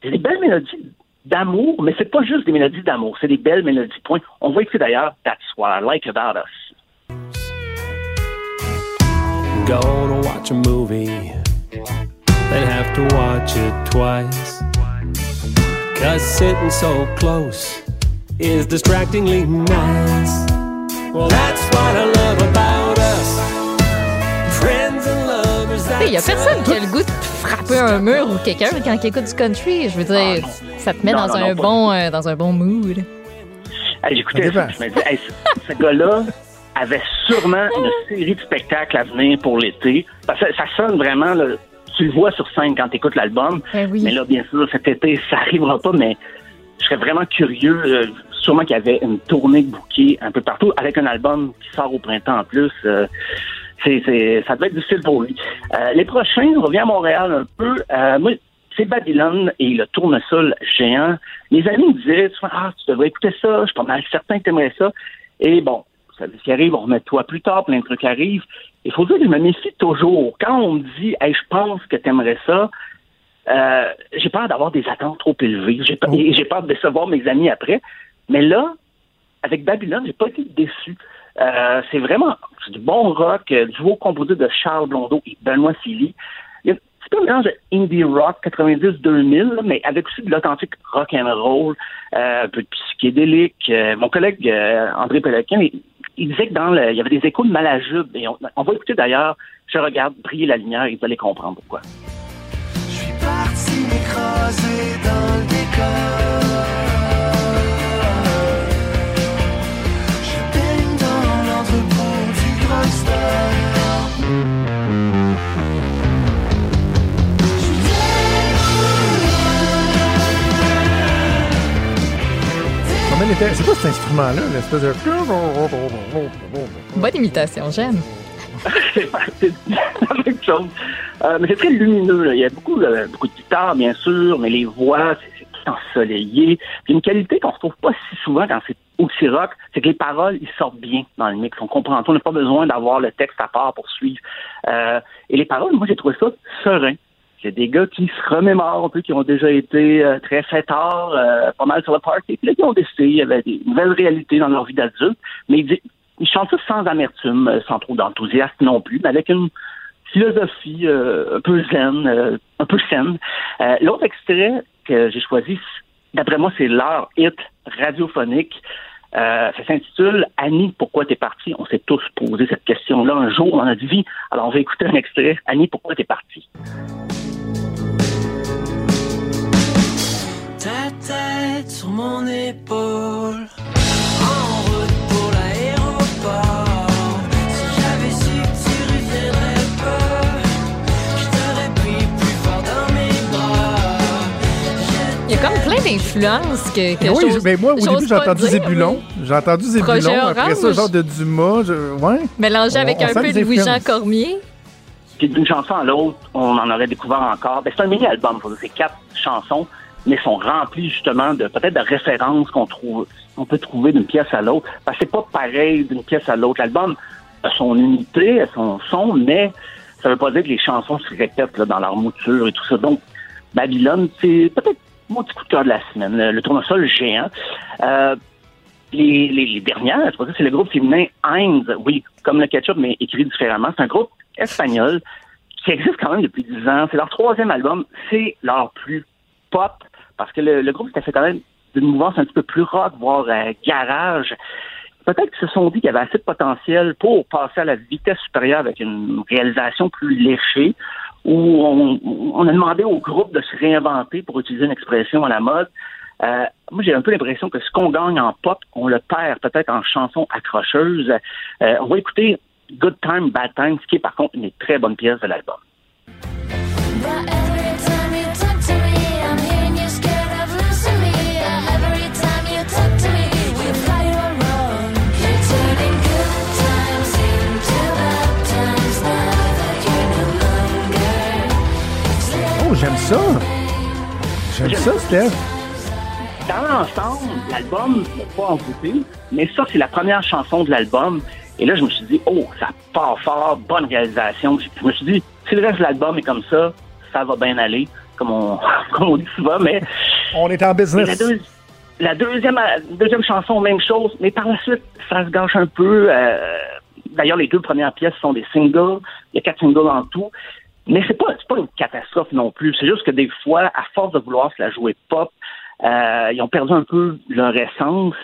c'est des belles mélodies d'amour, mais c'est pas juste des mélodies d'amour, c'est des belles mélodies. Point. On voit écouter d'ailleurs That's What I Like About Us. Gonna watch a movie, then have to watch it twice. Cause sitting so close is distractingly nice. Well, that's what I love about us. Friends and lovers, Il y a personne qui a le goût de frapper un mur ou quelqu'un quand il écoute du country. Je veux dire, Ah, ça te met Non, dans, non, un non, bon, euh, dans un bon mood. Hey, J'écoutais Ça ça, je me disais, hey, ce, ce gars-là avait sûrement une série de spectacles à venir pour l'été. Parce que ça sonne vraiment, là, tu le vois sur scène quand tu écoutes l'album. Ben oui. Mais là, bien sûr, cet été, ça arrivera pas, mais je serais vraiment curieux. euh, sûrement qu'il y avait une tournée de bouquets un peu partout, avec un album qui sort au printemps en plus. euh, c'est, c'est, ça devait être difficile pour lui. Euh, les prochains, on revient à Montréal un peu. Euh, moi, c'est Babylone et le tournesol géant. Mes amis me disaient ah, tu devrais écouter ça, je suis pas mal certain que tu aimerais ça. Et bon, ça ce qui arrive, on remet toi plus tard, plein de trucs arrivent. Il faut dire que je me méfie toujours. Quand on me dit, hey, je pense que tu aimerais ça, euh, j'ai peur d'avoir des attentes trop élevées. J'ai peur, et j'ai peur de décevoir mes amis après. Mais là, avec Babylone, j'ai pas été déçu. Euh, c'est vraiment du bon rock, euh, duo composé de Charles Blondeau et Benoît Philly. Il y a un petit peu un mélange de indie rock 90-2000, là, mais avec aussi de l'authentique rock and roll, euh, un peu de psychédélique. Mon collègue André Péloquin, il, disait que dans le, il y avait des échos de Malajube. Et on, on va écouter d'ailleurs, je regarde briller la lumière et vous allez comprendre pourquoi. parti m'écraser dans le décor. Était- C'est quoi cet instrument-là, l'espèce de. Bonne imitation, j'aime. c'est [laughs] la même chose. Euh, mais c'est très lumineux. là. Il y a beaucoup, euh, beaucoup de guitares, bien sûr, mais les voix, c'est c'est tout ensoleillé. Puis une qualité qu'on ne retrouve pas si souvent quand c'est aussi rock, c'est que les paroles, ils sortent bien dans le mix. On comprend tout. On n'a pas besoin d'avoir le texte à part pour suivre. Euh, et les paroles, moi, j'ai trouvé ça serein. Des gars qui se remémorent un peu, qui ont déjà été euh, très fêtards, euh, pas mal sur le party. Puis là, qui ont décidé, il y avait des nouvelles réalités dans leur vie d'adulte. Mais ils, ils chantent ça sans amertume, euh, sans trop d'enthousiasme non plus, mais avec une philosophie euh, un peu zen, euh, un peu saine. L'autre extrait que j'ai choisi, d'après moi, c'est leur hit radiophonique. Ça s'intitule Annie, pourquoi t'es partie? On s'est tous posé cette question-là un jour dans notre vie. Alors, on va écouter un extrait. Annie, pourquoi t'es partie? Ta tête sur mon épaule. En route pour l'aéroport. Si j'avais su que tu reviendrais pas, je t'aurais pris plus fort dans mes bras. Il y a comme plein d'influences que, que oui, j'ose- mais moi, au début, j'ai entendu Zébulon. J'ai entendu Zébulon. Après ça, genre de Dumas. Je... Ouais. Mélangé On- avec on un peu de Louis-Jean. Cormier. Puis d'une chanson à l'autre, on en aurait découvert encore. Ben, c'est un mini-album, faut dire, c'est quatre chansons, mais sont remplies justement de peut-être de références qu'on trouve, on peut trouver d'une pièce à l'autre. Parce que c'est pas pareil d'une pièce à l'autre. L'album a son unité, a son son, mais ça veut pas dire que les chansons se répètent là, dans leur mouture et tout ça. Donc, Babylone, c'est peut-être mon petit coup de cœur de la semaine. Le, le tournesol géant. Euh, les, dernières, c'est le groupe féminin Heinz, oui, comme le ketchup, mais écrit différemment. C'est un groupe espagnol qui existe quand même depuis 10 ans. C'est leur troisième album. C'est leur plus pop, parce que le, le groupe s'était fait quand même d'une mouvance un petit peu plus rock, voire euh, garage. Peut-être qu'ils se sont dit qu'il y avait assez de potentiel pour passer à la vitesse supérieure avec une réalisation plus léchée, où on, a demandé au groupe de se réinventer pour utiliser une expression à la mode. Euh, moi, j'ai un peu l'impression que ce qu'on gagne en pop, on le perd peut-être en chansons accrocheuses. Euh, on va écouter Good Time, Bad Time, ce qui est par contre une très bonne pièce de l'album. Ça, Steph? Dans l'ensemble, l'album n'est pas envoûté, mais ça, c'est la première chanson de l'album. Et là, je me suis dit, oh, ça part fort, bonne réalisation. Je me suis dit, si le reste de l'album est comme ça, ça va bien aller, comme on, [laughs] comme on dit souvent, mais On est en business. la deuxième, deuxième chanson, même chose, mais par la suite, ça se gâche un peu. euh, D'ailleurs, les deux premières pièces sont des singles. Il y a quatre singles en tout. Mais c'est pas, pas une catastrophe non plus. C'est juste que des fois, à force de vouloir se la jouer pop, euh, ils ont perdu un peu leur essence.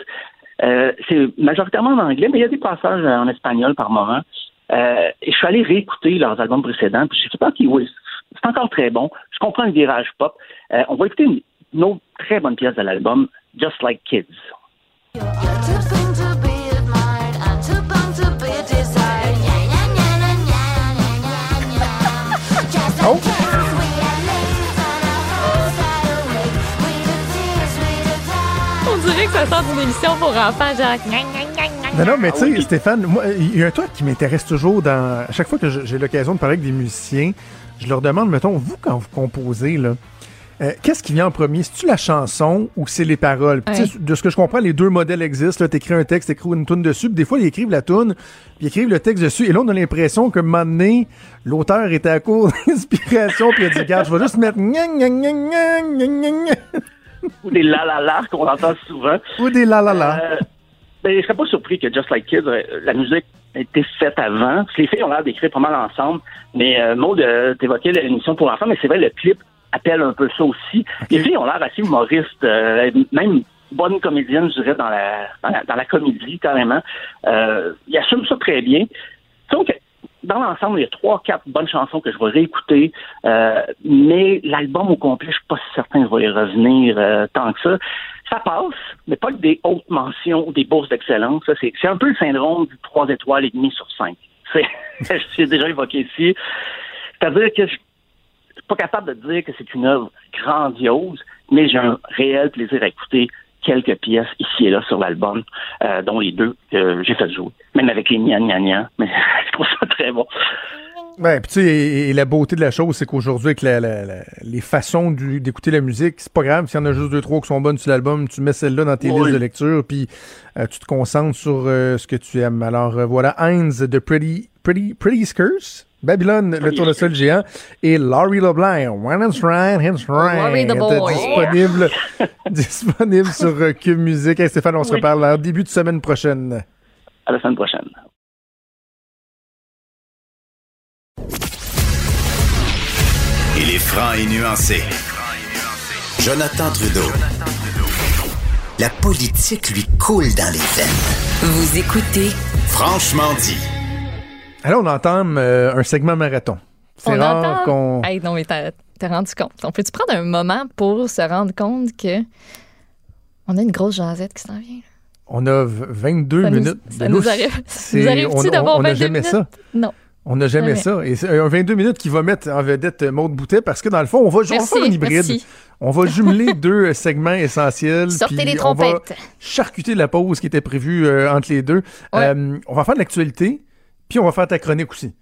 Euh, c'est majoritairement en anglais, mais il y a des passages en espagnol par moment. Euh, et je suis allé réécouter leurs albums précédents, puis je sais pas qui, oui, c'est encore très bon. Je comprends le virage pop. On va écouter une autre très bonne pièce de l'album, Just Like Kids. On dirait que ça sort d'une émission pour enfants, genre. Non, non, mais tu sais, Stéphane, moi, il y a un truc qui m'intéresse toujours dans. À chaque fois que j'ai l'occasion de parler avec des musiciens, je leur demande, mettons, vous, quand vous composez, là, euh, qu'est-ce qui vient en premier? C'est-tu la chanson ou c'est les paroles? Puis, Ouais. De ce que je comprends, les deux modèles existent. Tu écris un texte, tu écris une tune dessus. Puis des fois, ils écrivent la tune, puis ils écrivent le texte dessus. Et là, on a l'impression moment donné, l'auteur était à court [laughs] d'inspiration, puis il a dit, regarde, je vais juste mettre. Ou des la la la qu'on entend souvent. Ou des la la la. Euh, ben, je serais pas surpris que Just Like Kids, euh, la musique a été faite avant. Parce que les filles ont l'air d'écrire pas mal ensemble. Mais euh, Maud, euh, t'évoquais l'émission pour enfants, mais c'est vrai, le clip appelle un peu ça aussi. Les filles ont l'air assez humoristes, euh, même bonnes comédiennes, je dirais, dans la, dans la, dans la comédie, carrément. Euh, ils assument ça très bien. Donc, dans l'ensemble, il y a trois, quatre bonnes chansons que je vais réécouter, euh, mais l'album au complet, je suis pas si certain que je vais y revenir euh, tant que ça. Ça passe, mais pas que des hautes mentions ou des bourses d'excellence. C'est c'est un peu le syndrome du 3 étoiles et demi sur 5. [laughs] C'est, j'ai déjà évoqué ici. C'est-à-dire que je je suis pas capable de dire que c'est une œuvre grandiose, mais j'ai un réel plaisir à écouter quelques pièces ici et là sur l'album, euh, dont les deux que j'ai fait jouer. Même avec les gna gna gna, mais [laughs] je trouve ça très bon. Ouais, puis tu sais, et, et la beauté de la chose, c'est qu'aujourd'hui, avec la- la- la- les façons d'écouter la musique, c'est pas grave. S'il y en a juste deux, trois qui sont bonnes sur l'album, tu mets celle-là dans tes Oui. listes de lecture, puis euh, tu te concentres sur euh, ce que tu aimes. Alors voilà, Heinz de Pretty, Pretty, Pretty Curse, Babylone, le Pretty tournesol géant, et Laurie LeBlanc, When It's Right, It's boy. disponible, [laughs] disponible sur euh, Cube Musique. Hey, Stéphane, on se Oui. reparle en début de semaine prochaine. À la semaine prochaine. Il est franc et nuancé. Jonathan Trudeau. La politique lui coule dans les veines. Vous écoutez Franchement dit. Alors, on entame euh, un segment marathon. C'est On rare entend. qu'on... Hey, non, mais t'as rendu compte. On peut-tu prendre un moment pour se rendre compte que on a une grosse jasette qui s'en vient? On a v- 22 Ça nous- minutes. ça de nous arrive- ça nous [laughs] arrive-tu d'avoir On n'a 22 jamais minutes? ça. Non. On n'a jamais Jamais. ça. Et c'est un 22 minutes qui va mettre en vedette Maude Boutet parce que dans le fond, on va, faire un hybride. merci. On va jumeler [laughs] deux segments essentiels. Sortez puis les on va trompettes. charcuter la pause qui était prévue euh, entre les deux. Ouais. Euh, on va faire de l'actualité, puis on va faire ta chronique aussi.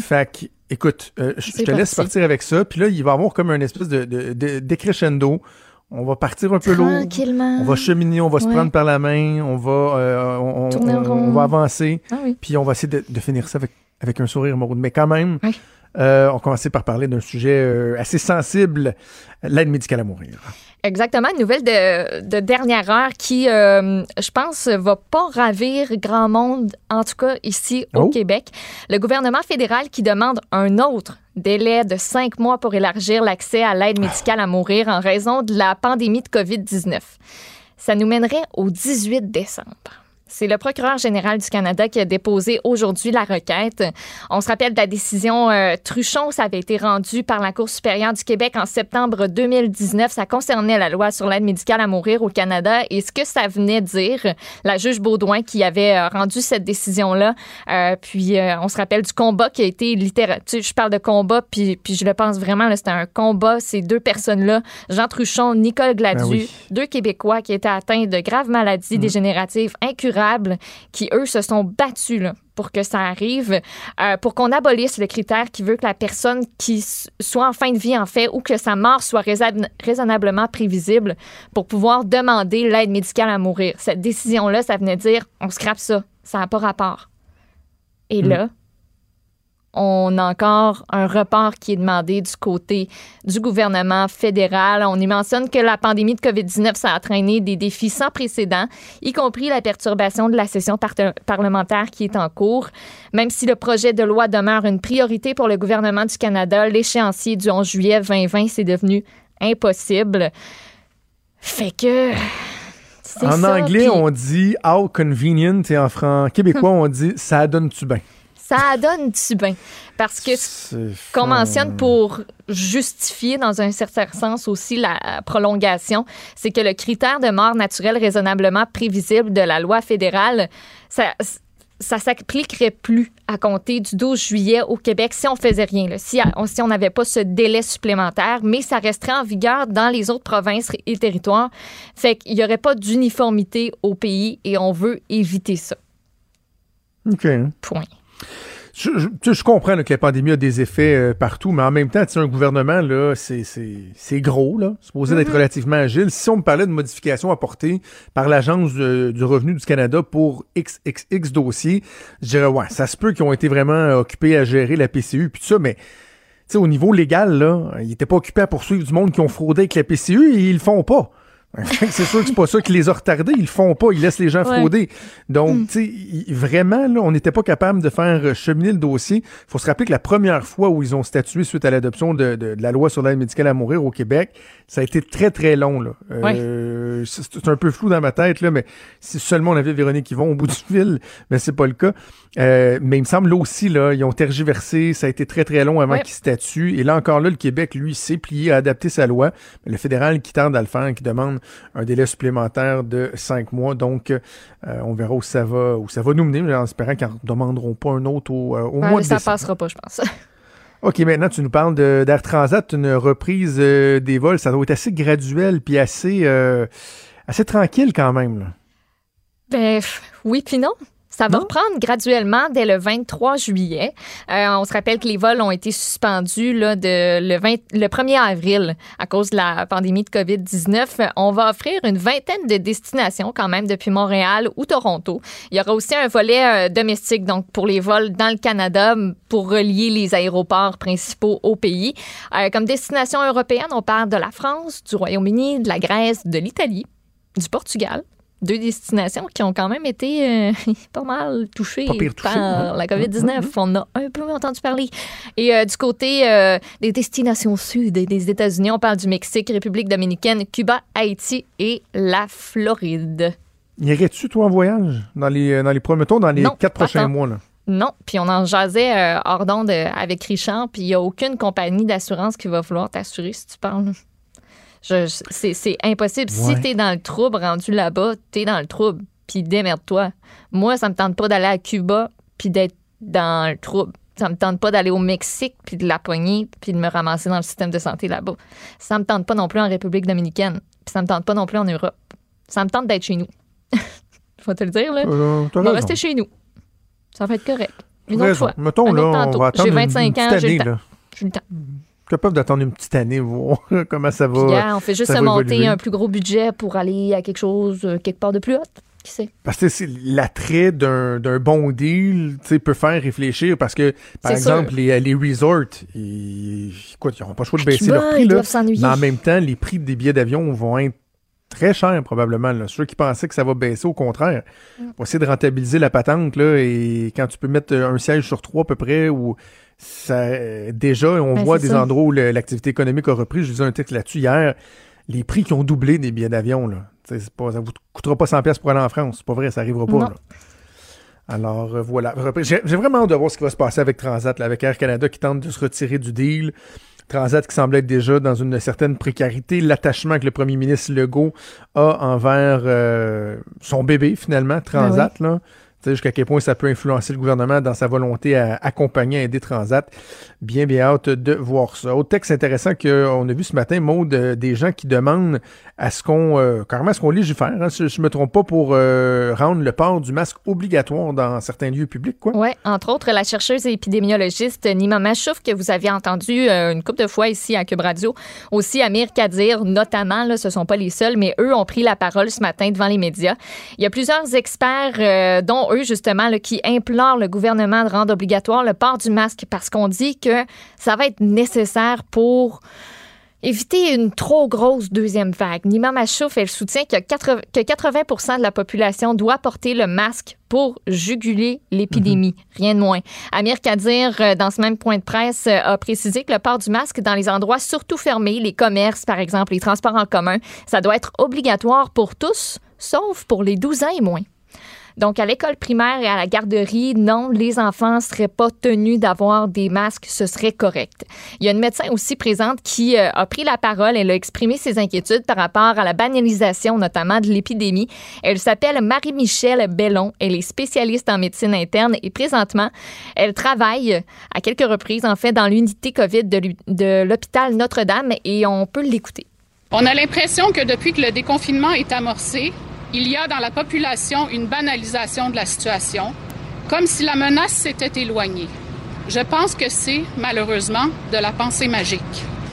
Fait que, écoute, euh, je te laisse parti. partir avec ça. Puis là, il va y avoir comme un espèce de, de, de- décrescendo. On va partir un peu lourd. Tranquillement. On va cheminer, on va se prendre par la main, on va, euh, on, va avancer, Ah oui. puis on va essayer de, de finir ça avec, avec un sourire morose. Mais quand même, Oui. euh, on va commencer par parler d'un sujet euh, assez sensible, l'aide médicale à mourir. Exactement, une nouvelle de, de dernière heure qui, euh, je pense, va pas ravir grand monde, en tout cas ici au Oh. Québec. Le gouvernement fédéral qui demande un autre délai de cinq mois pour élargir l'accès à l'aide médicale à mourir en raison de la pandémie de COVID-19. Ça nous mènerait au 18 décembre. C'est le procureur général du Canada qui a déposé aujourd'hui la requête. On se rappelle de la décision euh, Truchon, ça avait été rendu par la Cour supérieure du Québec en septembre 2019. Ça concernait la loi sur l'aide médicale à mourir au Canada et ce que ça venait dire, la juge Baudouin qui avait euh, rendu cette décision-là. Euh, puis on se rappelle du combat qui a été littéral. Tu sais, je parle de combat, puis, puis je le pense vraiment, c'était un combat, ces deux personnes-là, Jean Truchon, Nicole Gladu, Ben oui. deux Québécois qui étaient atteints de graves maladies dégénératives incurables qui, eux, se sont battus là, pour que ça arrive, euh, pour qu'on abolisse le critère qui veut que la personne qui soit en fin de vie, en fait, ou que sa mort soit raisonn- raisonnablement prévisible pour pouvoir demander l'aide médicale à mourir. Cette décision-là, ça venait dire on scrape ça, ça n'a pas rapport. Et là, on a encore un report qui est demandé du côté du gouvernement fédéral. On y mentionne que la pandémie de COVID-19, ça a entraîné des défis sans précédent, y compris la perturbation de la session par- parlementaire qui est en cours. Même si le projet de loi demeure une priorité pour le gouvernement du Canada, l'échéancier du 11 juillet 2020, c'est devenu impossible. Fait que... En ça, anglais, on dit how convenient et en fran- québécois, [laughs] on dit ça donne-tu bien? Ça donne du bien. Parce que ce qu'on mentionne pour justifier, dans un certain sens aussi, la prolongation, c'est que le critère de mort naturelle raisonnablement prévisible de la loi fédérale, ça ça s'appliquerait plus à compter du 12 juillet au Québec si on faisait rien, là, si, on- si on n'avait pas ce délai supplémentaire, mais ça resterait en vigueur dans les autres provinces et territoires. Fait qu'il n'y aurait pas d'uniformité au pays et on veut éviter ça. OK. Point. Je, comprends là, que la pandémie a des effets euh, partout, mais en même temps, tu sais, un gouvernement, là, c'est, c'est, c'est gros, là, supposé d'être relativement agile. Si on me parlait de modifications apportées par l'Agence du revenu du Canada pour XXX dossiers, je dirais, ouais, ça se peut qu'ils ont été vraiment euh, occupés à gérer la PCU, puis tout ça, mais tu sais, au niveau légal, là, ils n'étaient pas occupés à poursuivre du monde qui ont fraudé avec la PCU et ils le font pas. [laughs] c'est sûr que c'est pas ça qui les a retardés. Ils le font pas. Ils laissent les gens Ouais. frauder. Donc, tu sais, vraiment, là, on n'était pas capable de faire euh, cheminer le dossier. faut se rappeler que la première fois où ils ont statué suite à l'adoption de, de- de la loi sur l'aide médicale à mourir au Québec, ça a été très, très long. Là. Euh, c'est, c'est un peu flou dans ma tête, là, mais si seulement on avait Véronique Yvon au bout du [laughs] fil, mais c'est pas le cas. Euh, mais il me semble là aussi, là, ils ont tergiversé. Ça a été très, très long avant Ouais. qu'ils statuent. Et là encore, là, le Québec, lui, s'est plié à adapter sa loi. Mais le fédéral qui tarde à le faire, qui demande un délai supplémentaire de cinq mois. Donc, euh, on verra où ça va, où ça va nous mener, mais en espérant qu'ils n'en demanderont pas un autre au, euh, au Ouais, mois de ça décembre. passera pas, je pense. [laughs] OK, maintenant, tu nous parles d'Air Transat, une reprise euh, des vols. Ça doit être assez graduel puis assez, euh, assez tranquille quand même. là. Ben oui puis non. Ça va reprendre graduellement dès le 23 juillet. Euh, on se rappelle que les vols ont été suspendus là, de le, 20 le 1er avril à cause de la pandémie de COVID-19. On va offrir une vingtaine de destinations quand même depuis Montréal ou Toronto. Il y aura aussi un volet euh, domestique, donc pour les vols dans le Canada, pour relier les aéroports principaux au pays. Euh, comme destination européenne, on parle de la France, du Royaume-Uni, de la Grèce, de l'Italie, du Portugal. Deux destinations qui ont quand même été euh, [laughs] pas mal touchées, Pas pire touchées, par hein? la COVID-19. On a un peu entendu parler. Et euh, du côté euh, des destinations sud et des États-Unis, on parle du Mexique, République dominicaine, Cuba, Haïti et la Floride. Irais-tu, toi, en voyage? Dans les, dans les, dans les Non, quatre prochains mois? Là? Non, puis on en jasait euh, hors d'onde avec Richard, puis il n'y a aucune compagnie d'assurance qui va vouloir t'assurer si tu parles. C'est, impossible. Ouais. Si t'es dans le trouble rendu là-bas, t'es dans le trouble, puis démerde-toi. Moi, ça me tente pas d'aller à Cuba, puis d'être dans le trouble. Ça me tente pas d'aller au Mexique, puis de la pogner, puis de me ramasser dans le système de santé là-bas. Ça me tente pas non plus en République dominicaine, puis ça me tente pas non plus en Europe. Ça me tente d'être chez nous. [laughs] Vais te le dire, là. Euh, on va rester chez nous. Ça va être correct. Une autre raison. fois. Mettons, Un là, autre on tantôt. va attendre J'ai une- 25 une ans, j'ai le temps. J'ai le temps. Capable d'attendre une petite année, voir [laughs] comment ça va. On fait juste se va monter évoluer. un plus gros budget pour aller à quelque chose euh, quelque part de plus haut. Qui sait? Parce que c'est l'attrait d'un d'un bon deal, tu sais, peut faire réfléchir parce que, par exemple, sûr. les, les resorts, ils, n'auront pas le choix de baisser Cuba, leur prix, ils là. doivent s'ennuyer. Mais en même temps, les prix des billets d'avion vont être très chers, probablement. Là. Ceux qui pensaient que ça va baisser, au contraire. Mm. Faut essayer de rentabiliser la patente, là, et quand tu peux mettre un siège sur trois à peu près, ou ça, déjà, on Ben, voit des ça. endroits où l'activité économique a repris. Je disais un texte là-dessus hier. Les prix qui ont doublé des billets d'avion, là. Pas, ça vous coûtera pas 100$ piastres pour aller en France. C'est pas vrai, ça arrivera pas. Là. Alors euh, voilà. J'ai vraiment hâte de voir ce qui va se passer avec Transat, là, avec Air Canada qui tente de se retirer du deal. Transat qui semble être déjà dans une certaine précarité. L'attachement que le premier ministre Legault a envers euh, son bébé, finalement, Transat. Tu sais, jusqu'à quel point ça peut influencer le gouvernement dans sa volonté à accompagner, à aider Transat. Bien, bien hâte de voir ça. Autre texte intéressant qu'on a vu ce matin, Maud, euh, des gens qui demandent à ce qu'on, euh, carrément, à ce qu'on légifère, hein, je me trompe pas, pour euh, rendre le port du masque obligatoire dans certains lieux publics, quoi. Oui, entre autres, la chercheuse et épidémiologiste Nima Machouf, que vous aviez entendu euh, une couple de fois ici à Cube Radio, aussi Amir Kadir, notamment, là, ce sont pas les seuls, mais eux ont pris la parole ce matin devant les médias. Il y a plusieurs experts, euh, dont eux, justement, là, qui implorent le gouvernement de rendre obligatoire le port du masque parce qu'on dit que ça va être nécessaire pour éviter une trop grosse deuxième vague. Nima Machouf, elle soutient que 80, que 80 de la population doit porter le masque pour juguler l'épidémie, rien de moins. Amir Kadir, euh, dans ce même point de presse, euh, a précisé que le port du masque dans les endroits surtout fermés, les commerces par exemple, les transports en commun, ça doit être obligatoire pour tous, sauf pour les 12 ans et moins. Donc, à l'école primaire et à la garderie, non, les enfants ne seraient pas tenus d'avoir des masques, ce serait correct. Il y a une médecin aussi présente qui euh, a pris la parole. Elle a exprimé ses inquiétudes par rapport à la banalisation, notamment de l'épidémie. Elle s'appelle Marie-Michelle Bellon. Elle est spécialiste en médecine interne et présentement, elle travaille à quelques reprises, en fait, dans l'unité COVID de l'hôpital Notre-Dame et on peut l'écouter. On a l'impression que depuis que le déconfinement est amorcé, il y a dans la population une banalisation de la situation, comme si la menace s'était éloignée. Je pense que c'est, malheureusement, de la pensée magique.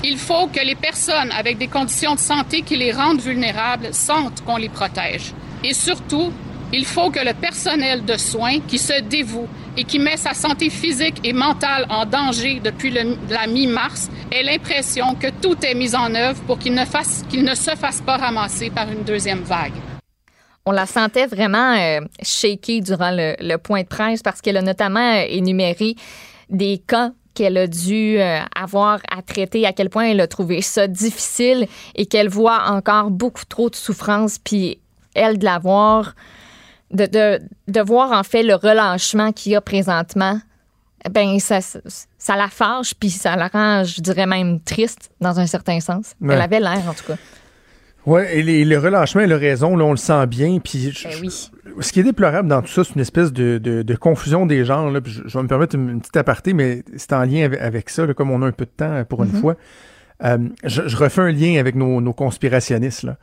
Il faut que les personnes avec des conditions de santé qui les rendent vulnérables sentent qu'on les protège. Et surtout, il faut que le personnel de soins qui se dévoue et qui met sa santé physique et mentale en danger depuis la mi-mars ait l'impression que tout est mis en œuvre pour qu'il ne se fasse pas ramasser par une deuxième vague. On la sentait vraiment euh, shaky durant le, le point de presse parce qu'elle a notamment euh, énuméré des cas qu'elle a dû euh, avoir à traiter, à quel point elle a trouvé ça difficile et qu'elle voit encore beaucoup trop de souffrance, puis elle de l'avoir, de, de, de voir en fait le relâchement qu'il y a présentement, ben ça, ça la fâche, puis ça la rend, je dirais même triste dans un certain sens. Ouais. Elle avait l'air en tout cas. Oui, et les- le relâchement, elle a raison, là, on le sent bien. Puis je- Ben oui. ce qui est déplorable dans tout ça, c'est une espèce de, de- de confusion des genres. Là, puis je, je vais me permettre une, une petite aparté, mais c'est en lien avec, avec ça, là, comme on a un peu de temps pour une Mhm. fois. Euh, je, je refais un lien avec nos, nos conspirationnistes. Là.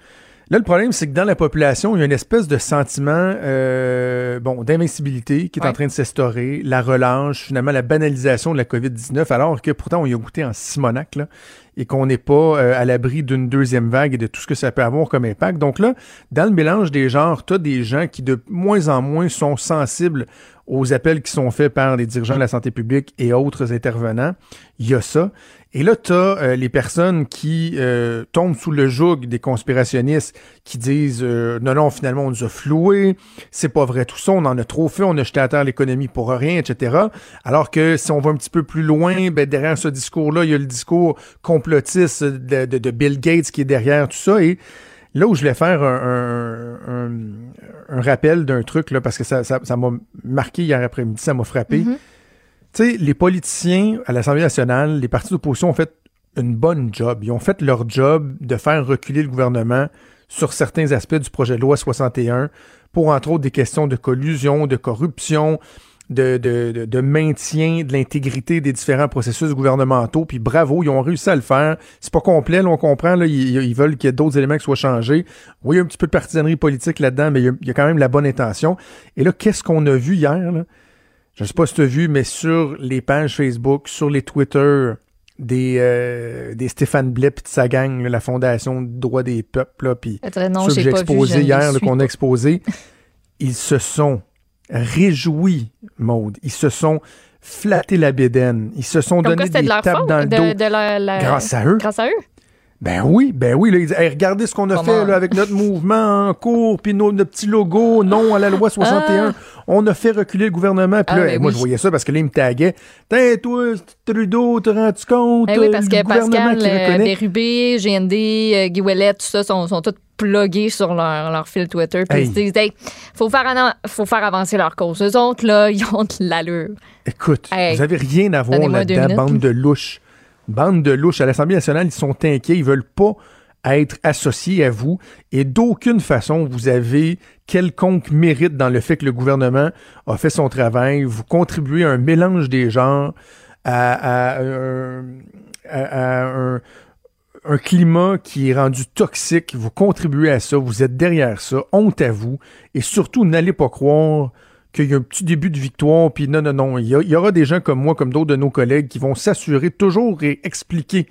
Là, le problème, c'est que dans la population, il y a une espèce de sentiment euh, bon, d'invincibilité qui est en train de s'instaurer, la relâche, finalement la banalisation de la COVID-19, alors que pourtant on y a goûté en Simonac, là, et qu'on n'est pas euh, à l'abri d'une deuxième vague et de tout ce que ça peut avoir comme impact. Donc là, dans le mélange des genres, tu as des gens qui de moins en moins sont sensibles aux appels qui sont faits par les dirigeants de la santé publique et autres intervenants. Il y a ça. Et là, tu as les personnes qui euh, tombent sous le joug des conspirationnistes qui disent euh, non, non, finalement, on nous a floués, c'est pas vrai tout ça, on en a trop fait, on a jeté à terre l'économie pour rien, etc. Alors que si on va un petit peu plus loin, ben, derrière ce discours-là, il y a le discours complotiste de, Bill Gates qui est derrière tout ça. Et là où je voulais faire un, un- un- rappel d'un truc, là, parce que ça ça- ça m'a marqué hier après-midi, ça m'a frappé. Mhm. Tu sais, les politiciens à l'Assemblée nationale, les partis d'opposition ont fait une bonne job. Ils ont fait leur job de faire reculer le gouvernement sur certains aspects du projet de loi 61 pour, entre autres, des questions de collusion, de corruption, de, de, de- maintien de l'intégrité des différents processus gouvernementaux. Puis bravo, ils ont réussi à le faire. C'est pas complet, on comprend. Ils, veulent qu'il y ait d'autres éléments qui soient changés. Oui, il y a un petit peu de partisanerie politique là-dedans, mais il y, a, quand même la bonne intention. Et là, qu'est-ce qu'on a vu hier? Je sais pas si tu as vu, mais sur les pages Facebook, sur les Twitter des, euh, des Stéphane Blais pis de sa gang, là, la Fondation droits des peuples, puis ceux que j'ai exposés ne hier, qu'on a pas. exposés, [laughs] ils se sont réjouis, Maude. Ils se sont flattés la bédaine. Ils se sont Comme quoi, donné c'était des de tapes faute, dans le de, dos. de leur- la- Grâce à eux. Grâce à eux. Ben oui, ben oui. Là, ils disent, Hey, regardez ce qu'on a Comment? fait là, avec notre mouvement en cours, puis nos, notre petit logo, non à la loi 61. On a fait reculer le gouvernement. Puis Ah, là, ben moi, oui. je voyais ça parce que là, ils me taguaient. Tiens, toi, Trudeau, t'as rendu compte? Eh oui, parce le que Pascal, euh. Bérubé, GND, euh, Guy Ouellet, tout ça, sont, sont tous plugués sur leur, leur fil Twitter. Puis Hey. ils se disent, hey, faut faire, faut faire avancer leur cause. Eux autres, là, [laughs] ils ont de l'allure. Écoute, vous avez rien à voir là-dedans, bande de louches. Bande de louches. À l'Assemblée nationale, ils sont inquiets. Ils veulent pas être associé à vous et d'aucune façon vous avez quelconque mérite dans le fait que le gouvernement a fait son travail. Vous contribuez à un mélange des genres, à, un climat qui est rendu toxique. Vous contribuez à ça, vous êtes derrière ça. Honte à vous. Et surtout, n'allez pas croire qu'il y a un petit début de victoire, puis non, non, non. Il y, aura des gens comme moi, comme d'autres de nos collègues, qui vont s'assurer toujours et expliquer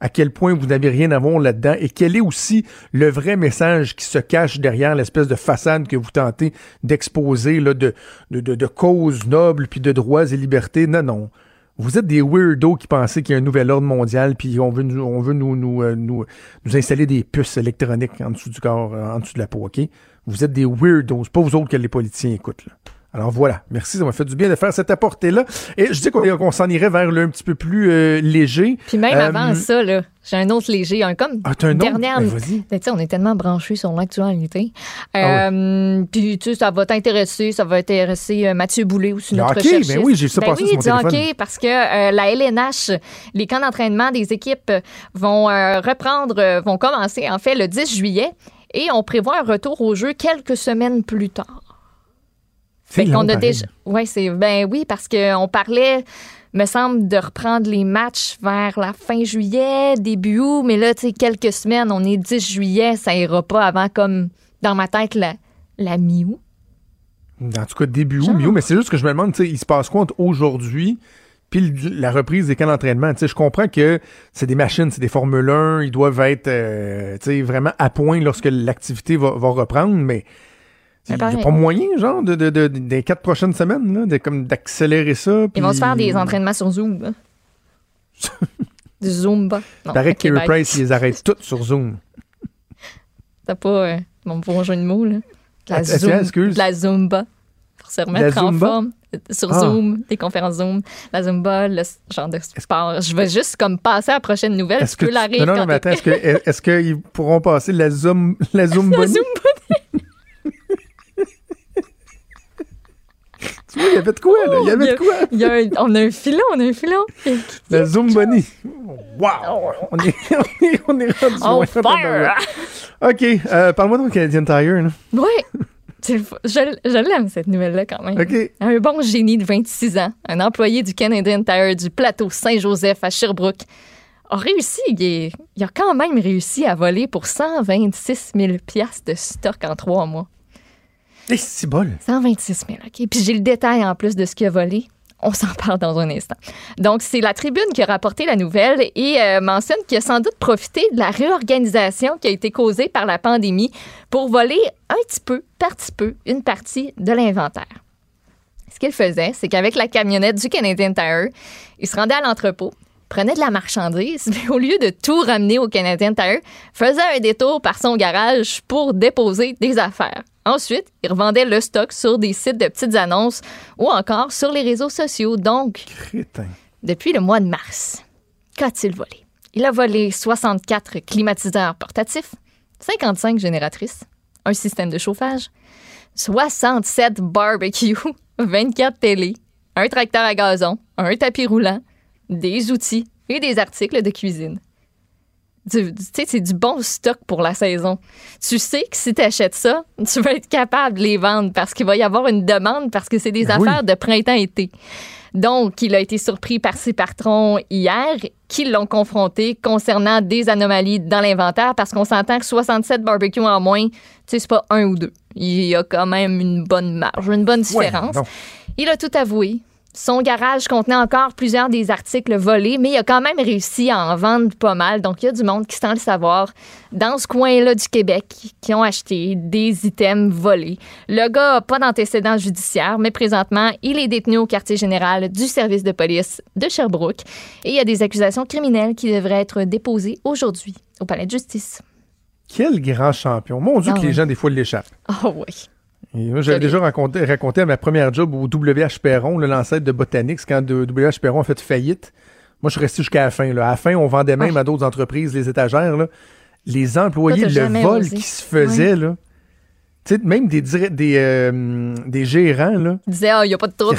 à quel point vous n'avez rien à voir là-dedans et quel est aussi le vrai message qui se cache derrière l'espèce de façade que vous tentez d'exposer de, de, causes nobles puis de droits et libertés. Non, non. Vous êtes des weirdos qui pensaient qu'il y a un nouvel ordre mondial puis on veut nous, on veut nous, nous, euh, nous, installer des puces électroniques en dessous du corps, euh, en dessous de la peau, OK? Vous êtes des weirdos. Pas vous autres que les politiciens écoutent, là. Alors voilà, merci, ça m'a fait du bien de faire cette apportée-là. Et je dis qu'on s'en irait vers le un petit peu plus euh, léger. Puis même Euh, avant ça, là, j'ai un autre léger, un comme Ah, un autre? dernière. Ben, vas-y. Ben, tu sais, on est tellement branchés sur l'actualité. Ah Euh, Puis tu sais, ça va t'intéresser, ça va intéresser euh, Mathieu Boulay aussi notre recherchiste. ben oui, j'ai ça Ben passer oui, sur mon du téléphone. hockey, parce que euh, la LNH, les camps d'entraînement des équipes vont euh, reprendre, euh, vont commencer en fait le 10 juillet et on prévoit un retour au jeu quelques semaines plus tard. C'est long, qu'on a déjà. Ouais, c'est. Ben oui, parce qu'on parlait, me semble, de reprendre les matchs vers la fin juillet, début août, mais là, tu sais, quelques semaines, on est 10 juillet, ça ira pas avant comme dans ma tête la, la mi-août. En tout cas, début août, mi-août, mais c'est juste que je me demande, tu sais, il se passe quoi entre aujourd'hui puis la reprise des camps d'entraînement? Tu sais, je comprends que c'est des machines, c'est des Formule 1, ils doivent être, euh, tu sais, vraiment à point lorsque l'activité va, va reprendre, mais il n'y a pas moyen, genre, de, de, de- des quatre prochaines semaines, là, de, comme d'accélérer ça. Ils vont se faire des entraînements sur Zoom. [laughs] du Zumba. Non, Paraît que bye. Price, ils les arrêtent toutes sur Zoom. [laughs] T'as pas euh, mon bon jeu de mots, là. De la, Ah, Zoom- excuse. de la Zumba. Pour se remettre La en Zumba? forme. euh, Sur Ah. Zoom, des conférences Zoom. La Zumba, le genre de sport. Je vais juste comme passer à la prochaine nouvelle. Est-ce que la tu- rire non, non, mais attends, est-ce est- qu'ils pourront passer la Zoom la Zoom [laughs] La? Zumba. Tu vois, il y avait de quoi, là? Il y avait de quoi? Il y a un- on a un filon, on a un filon. La Zoom Bunny. Wow! On est, [laughs] on est, on est rendu On loin. fire! OK, euh, parle-moi donc Canadian Tire. là. Oui. Le Je, je l'aime, cette nouvelle-là, quand même. OK. Un bon génie de 26 ans, un employé du Canadian Tire du plateau Saint-Joseph à Sherbrooke, a réussi, il, est- il a quand même réussi à voler pour 126 000 piastres de stock en trois mois. Eh, c'est bol. 126 000, OK? Puis j'ai le détail en plus de ce qu'il a volé. On s'en parle dans un instant. Donc, c'est la tribune qui a rapporté la nouvelle et euh, mentionne qu'il a sans doute profité de la réorganisation qui a été causée par la pandémie pour voler un petit peu, par petit peu, une partie de l'inventaire. Ce qu'il faisait, c'est qu'avec la camionnette du Canadian Tire, il se rendait à l'entrepôt, prenait de la marchandise, [laughs] mais au lieu de tout ramener au Canadian Tire, faisait un détour par son garage pour déposer des affaires. Ensuite, il revendait le stock sur des sites de petites annonces ou encore sur les réseaux sociaux. Donc, Crétin. depuis le mois de mars, qu'a-t-il volé? Il a volé 64 climatiseurs portatifs, 55 génératrices, un système de chauffage, 67 barbecues, [laughs] 24 télés, un tracteur à gazon, un tapis roulant, des outils et des articles de cuisine. Tu sais, c'est du bon stock pour la saison. Tu sais que si tu achètes ça, tu vas être capable de les vendre parce qu'il va y avoir une demande parce que c'est des Ben oui. affaires de printemps-été. Donc, il a été surpris par ses patrons hier qui l'ont confronté concernant des anomalies dans l'inventaire parce qu'on s'entend que 67 barbecues en moins, tu sais, c'est pas un ou deux. Il y a quand même une bonne marge, une bonne différence. il a tout avoué. Son garage contenait encore plusieurs des articles volés, mais il a quand même réussi à en vendre pas mal. Donc, il y a du monde qui, sans le savoir, dans ce coin-là du Québec, qui ont acheté des items volés. Le gars n'a pas d'antécédent judiciaire, mais présentement, il est détenu au quartier général du service de police de Sherbrooke. Et il y a des accusations criminelles qui devraient être déposées aujourd'hui au palais de justice. Quel grand champion. Mon Dieu, Ah que les gens, des fois, l'échappent. Oh oui. Et moi, J'avais déjà raconté, raconté à ma première job au WH Perron, là, l'ancêtre de Botanix, quand WH Perron a fait faillite. Moi, je suis resté jusqu'à la fin. Là. À la fin, on vendait même à d'autres entreprises les étagères. Là. Les employés, Toi, le vol osé. qui se faisait, là. Tu sais, même des, des, euh, des gérants, là. Il disait, ah, il n'y a pas de trouble.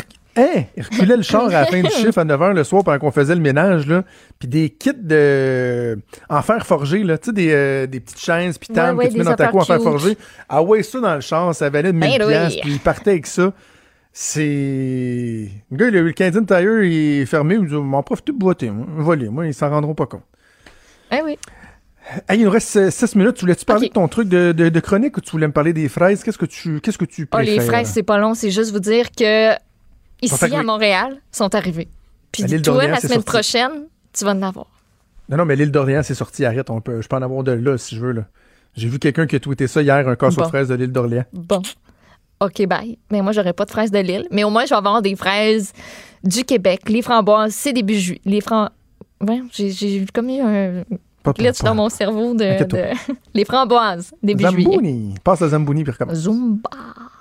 Il reculait le char à la fin du [laughs] chiffre à 9h le soir pendant qu'on faisait le ménage, là. Puis des kits de... en fer forgé, là. Tu sais, des, euh, des petites chaînes puis Ouais, ouais, que tu mets dans ta cour en fer forgé. Ah ouais, ça dans le char, ça valait 1000 Ben oui. piastres, puis il partait avec ça. C'est... Le gars, il a eu le Canadian Tire, il est fermé, il dit, m'en profite de boiter, moi? Voler, moi, ils s'en rendront pas compte. Eh oui. Hey, il nous reste 6 minutes. Tu voulais-tu parler de ton truc de, de- de chronique ou tu voulais me parler des fraises? Qu'est-ce que tu, qu'est-ce que tu Oh, préfères? les fraises, c'est pas long. C'est juste vous dire que ici, à Montréal, sont arrivés. Puis l'île toi, la semaine sorti. prochaine, tu vas en avoir. Non, non, mais l'île d'Orléans, c'est sorti. Arrête, on peut, je peux en avoir de là si je veux. Là. J'ai vu quelqu'un qui a tweeté ça hier, un casse aux Bon. fraises de l'île d'Orléans. Bon. OK, bye. Mais moi, j'aurais pas de fraises de Lille. Mais au moins, je vais avoir des fraises du Québec. Les framboises, c'est début juillet. Les fram... Ouais, j'ai, j'ai comme eu un Pas glitch dans mon cerveau de... [laughs] Les framboises, début juillet. Zambouni. Passe à Zambouni puis recommence. Zumba.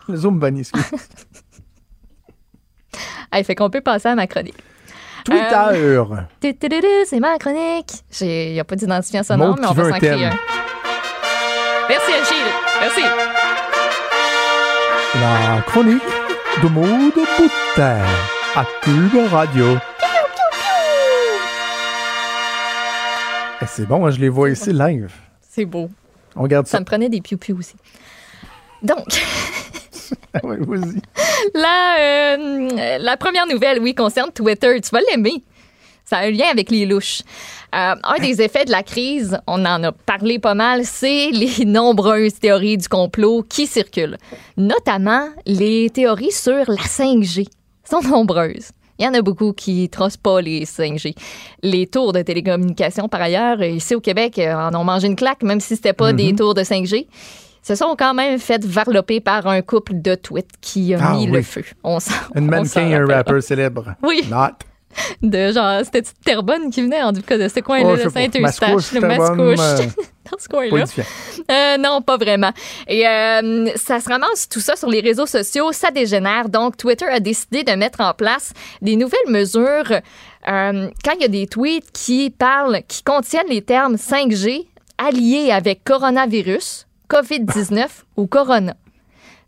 Le Zumbani, excuse. [laughs] Hey, fait qu'on peut passer à ma chronique. Twitter. Euh, C'est ma chronique. Il n'y a pas d'identifiant sonore, mais on va veut s'en créer un. Merci, Achille. Merci. La chronique de Maud Boutin à Cube Radio. Eh, c'est bon, hein, je les vois ici live. C'est beau. On regarde Ça ça. me prenait des piou-piou aussi. Donc, [laughs] [laughs] Ouais, vas-y. la, euh, la première nouvelle, oui, concerne Twitter. Tu vas l'aimer. Ça a un lien avec les louches. Euh, un des effets de la crise, on en a parlé pas mal, c'est les [laughs] nombreuses théories du complot qui circulent. Notamment les théories sur la 5G. sont nombreuses. Il y en a beaucoup qui trossent pas les 5G. Les tours de télécommunication, par ailleurs, ici au Québec, euh, en ont mangé une claque, même si c'était pas des tours de 5G. Se sont quand même fait varloper par un couple de tweets qui a Ah mis oui. le feu. On s'en- Un on s'en mannequin et un rappeur célèbre. Oui. Not. De genre, c'était Terrebonne qui venait, en tout cas, de ce coin-là, Oh, le. Saint-Eustache, Mascouche, le Mascouche. euh, [laughs] Dans ce coin-là. Euh, non, pas vraiment. Et euh, ça se ramasse tout ça sur les réseaux sociaux, ça dégénère. Donc, Twitter a décidé de mettre en place des nouvelles mesures euh, quand il y a des tweets qui parlent, qui contiennent les termes 5G alliés avec coronavirus, COVID-19 ou corona.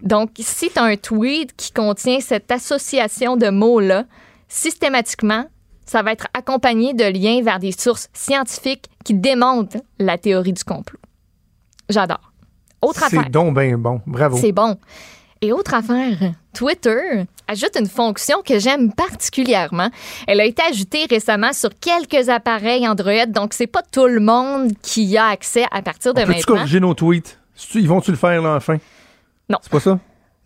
Donc, si tu as un tweet qui contient cette association de mots-là, systématiquement, ça va être accompagné de liens vers des sources scientifiques qui démontrent la théorie du complot. J'adore. Autre affaire. C'est donc bien bon. Bravo. C'est bon. Et autre affaire, Twitter ajoute une fonction que j'aime particulièrement. Elle a été ajoutée récemment sur quelques appareils Android, donc c'est pas tout le monde qui y a accès à partir de Peux-tu maintenant. corriger nos tweets? Ils vont-tu le faire, là, enfin? Non. C'est pas ça?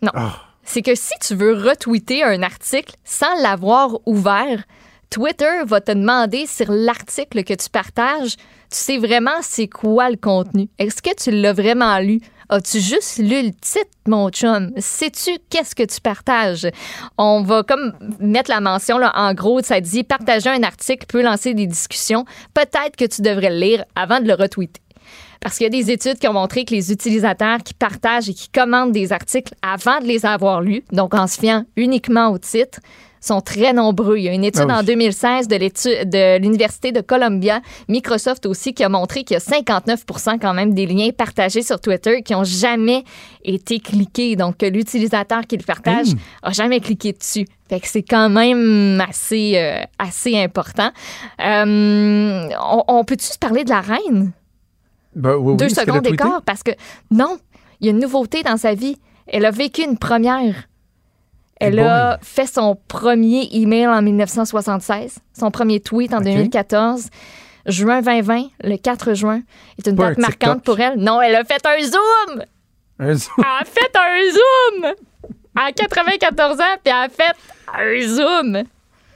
Non. Ah. C'est que si tu veux retweeter un article sans l'avoir ouvert, Twitter va te demander sur l'article que tu partages, tu sais vraiment c'est quoi le contenu. Est-ce que tu l'as vraiment lu? As-tu juste lu le titre, mon chum? Sais-tu qu'est-ce que tu partages? On va comme mettre la mention, là, en gros, ça dit partager un article peut lancer des discussions. Peut-être que tu devrais le lire avant de le retweeter. Parce qu'il y a des études qui ont montré que les utilisateurs qui partagent et qui commandent des articles avant de les avoir lus, donc en se fiant uniquement au titre, sont très nombreux. Il y a une étude Ah oui. en 2016 de l'Université de Columbia, Microsoft aussi, qui a montré qu'il y a 59 quand même des liens partagés sur Twitter qui n'ont jamais été cliqués. Donc, que l'utilisateur qui le partage Mm. a jamais cliqué dessus. Fait que c'est quand même assez, euh, assez important. Euh, on, on peut-tu parler de la reine? Ben, oui, oui, Deux secondes d'écart parce que non, il y a une nouveauté dans sa vie. Elle a vécu une première. Elle a fait son premier email en 1976, son premier tweet en 2014. Juin 2020, le 4 juin, est une Pas date un marquante pour elle. Non, elle a fait un zoom! Un zoom. Elle a fait un zoom! À 94 ans, puis elle a fait un zoom!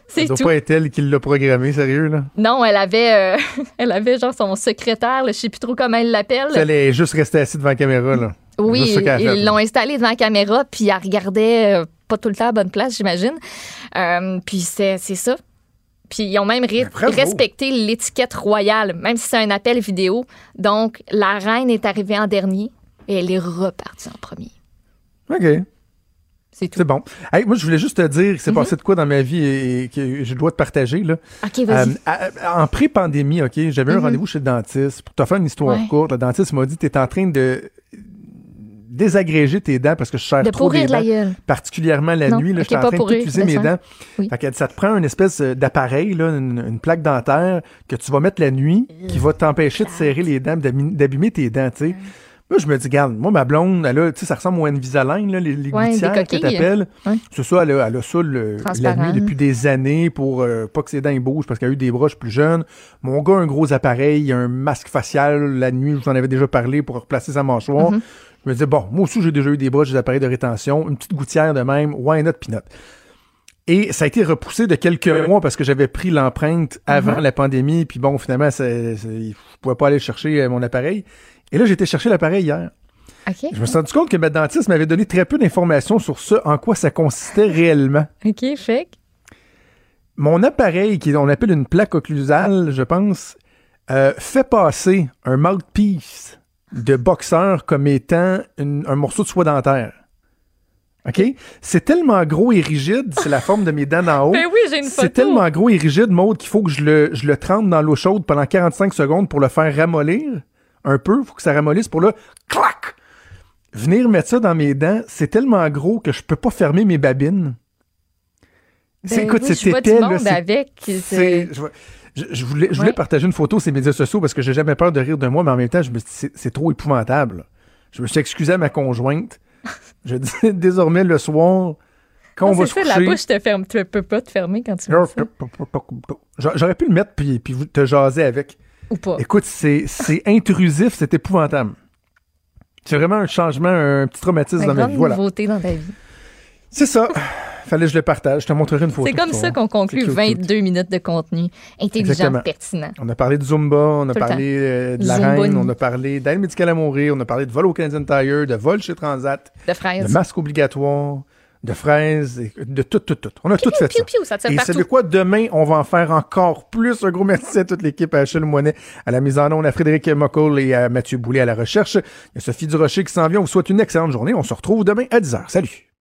C'est doit tout. pas être elle qui l'a programmé, sérieux, là. Non, elle avait, euh, [laughs] elle avait genre son secrétaire, là, je sais plus trop comment elle l'appelle. Elle est juste restée assise devant la caméra, là. Oui, ils l'ont installée devant la caméra, puis elle regardait euh, pas tout le temps à bonne place, j'imagine. Euh, puis c'est ça. Puis ils ont même respecté l'étiquette royale, même si c'est un appel vidéo. Donc, la reine est arrivée en dernier et elle est repartie en premier. OK. C'est tout. C'est bon. Hey, moi, je voulais juste te dire c'est Mhm. passé de quoi dans ma vie et, et que je dois te partager. Là. OK, vas-y. Euh, en pré-pandémie, OK, j'avais un Mhm. rendez-vous chez le dentiste. Pour te faire une histoire Ouais. courte, le dentiste m'a dit Tu es en train de désagréger tes dents parce que je serre De trop pourrir les de la dents, gueule. particulièrement la Non, nuit. Là, ok, j'étais en train de tout mes dents. Oui. Fait que ça te prend une espèce euh, d'appareil, une, une plaque dentaire que tu vas mettre la nuit qui va t'empêcher de serrer les dents, d'abîmer tes dents, tu sais. Moi, je me dis, regarde, moi, ma blonde, elle a, tu sais, ça ressemble au Invisalign, là, les, les Ouais, gouttières que coquilles. t'appelles. Ouais. C'est ça, elle a, elle a ça le- la nuit depuis des années pour euh, pas que ses dents bougent parce qu'elle a eu des broches plus jeunes. Mon gars a un gros appareil, un masque facial la nuit, je vous en avais déjà parlé pour replacer sa mâchoire. Mhm. Je me disais, bon, moi aussi j'ai déjà eu des broches, des appareils de rétention, une petite gouttière de même, why not peanut. Et ça a été repoussé de quelques mois parce que j'avais pris l'empreinte avant Mhm. la pandémie, puis bon, finalement, c'est- c'est- je pouvais pas aller chercher euh, mon appareil. Et là, j'ai été chercher l'appareil hier. Je me suis rendu compte que ma dentiste m'avait donné très peu d'informations sur ce en quoi ça consistait réellement. OK, fait Mon appareil, qui on appelle une plaque occlusale, je pense, euh, fait passer un mouthpiece de boxeur comme étant une- un morceau de soie dentaire. OK? C'est tellement gros et rigide, c'est la forme de mes dents d'en haut. Ben oui, j'ai une photo. C'est tellement gros et rigide, Maude, qu'il faut que je le, je le trempe dans l'eau chaude pendant 45 secondes pour le faire ramollir un peu. Il faut que ça ramollisse pour là, clac! Venir mettre ça dans mes dents, c'est tellement gros que je peux pas fermer mes babines. C'est- Ben écoute, oui, je je, je- je voulais, je voulais Ouais. partager une photo sur les médias sociaux parce que j'ai jamais peur de rire de moi, mais en même temps, je me c'est, trop épouvantable. Je me suis excusé à ma conjointe. Je dis [laughs] désormais le soir, quand Non, on va se ça, coucher. la bouche te ferme. Tu peux pas te fermer quand tu fais ça. J'aurais pu le mettre puis, puis vous te jaser avec. Ou pas? Écoute, c'est, intrusif, c'est épouvantable. C'est vraiment un changement, un petit traumatisme dans ma vie. Voilà. nouveauté dans ta vie. C'est ça. Fallait que je le partage. Je te montrerai une photo. C'est comme ça qu'on conclut C'est cute, 22 minutes de contenu intelligent, Exactement. pertinent. On a parlé de Zumba, on a Tout parlé euh, de la Zumba reine, on a parlé d'aide médicale à mourir, on a parlé de vol au Canadian Tire, de vol chez Transat, De fraises. de masque obligatoire, de fraises, et de tout, tout, tout. On a tout fait ça. piou, ça tire Et partout. savez quoi? Demain, on va en faire encore plus. Un gros merci à toute l'équipe, à Achille Moinet, à la mise en onde, à Frédéric Moccol et à Mathieu Boulet à la recherche. Il y a Sophie Durocher qui s'en vient. On vous souhaite une excellente journée. On se retrouve demain à 10h. Salut!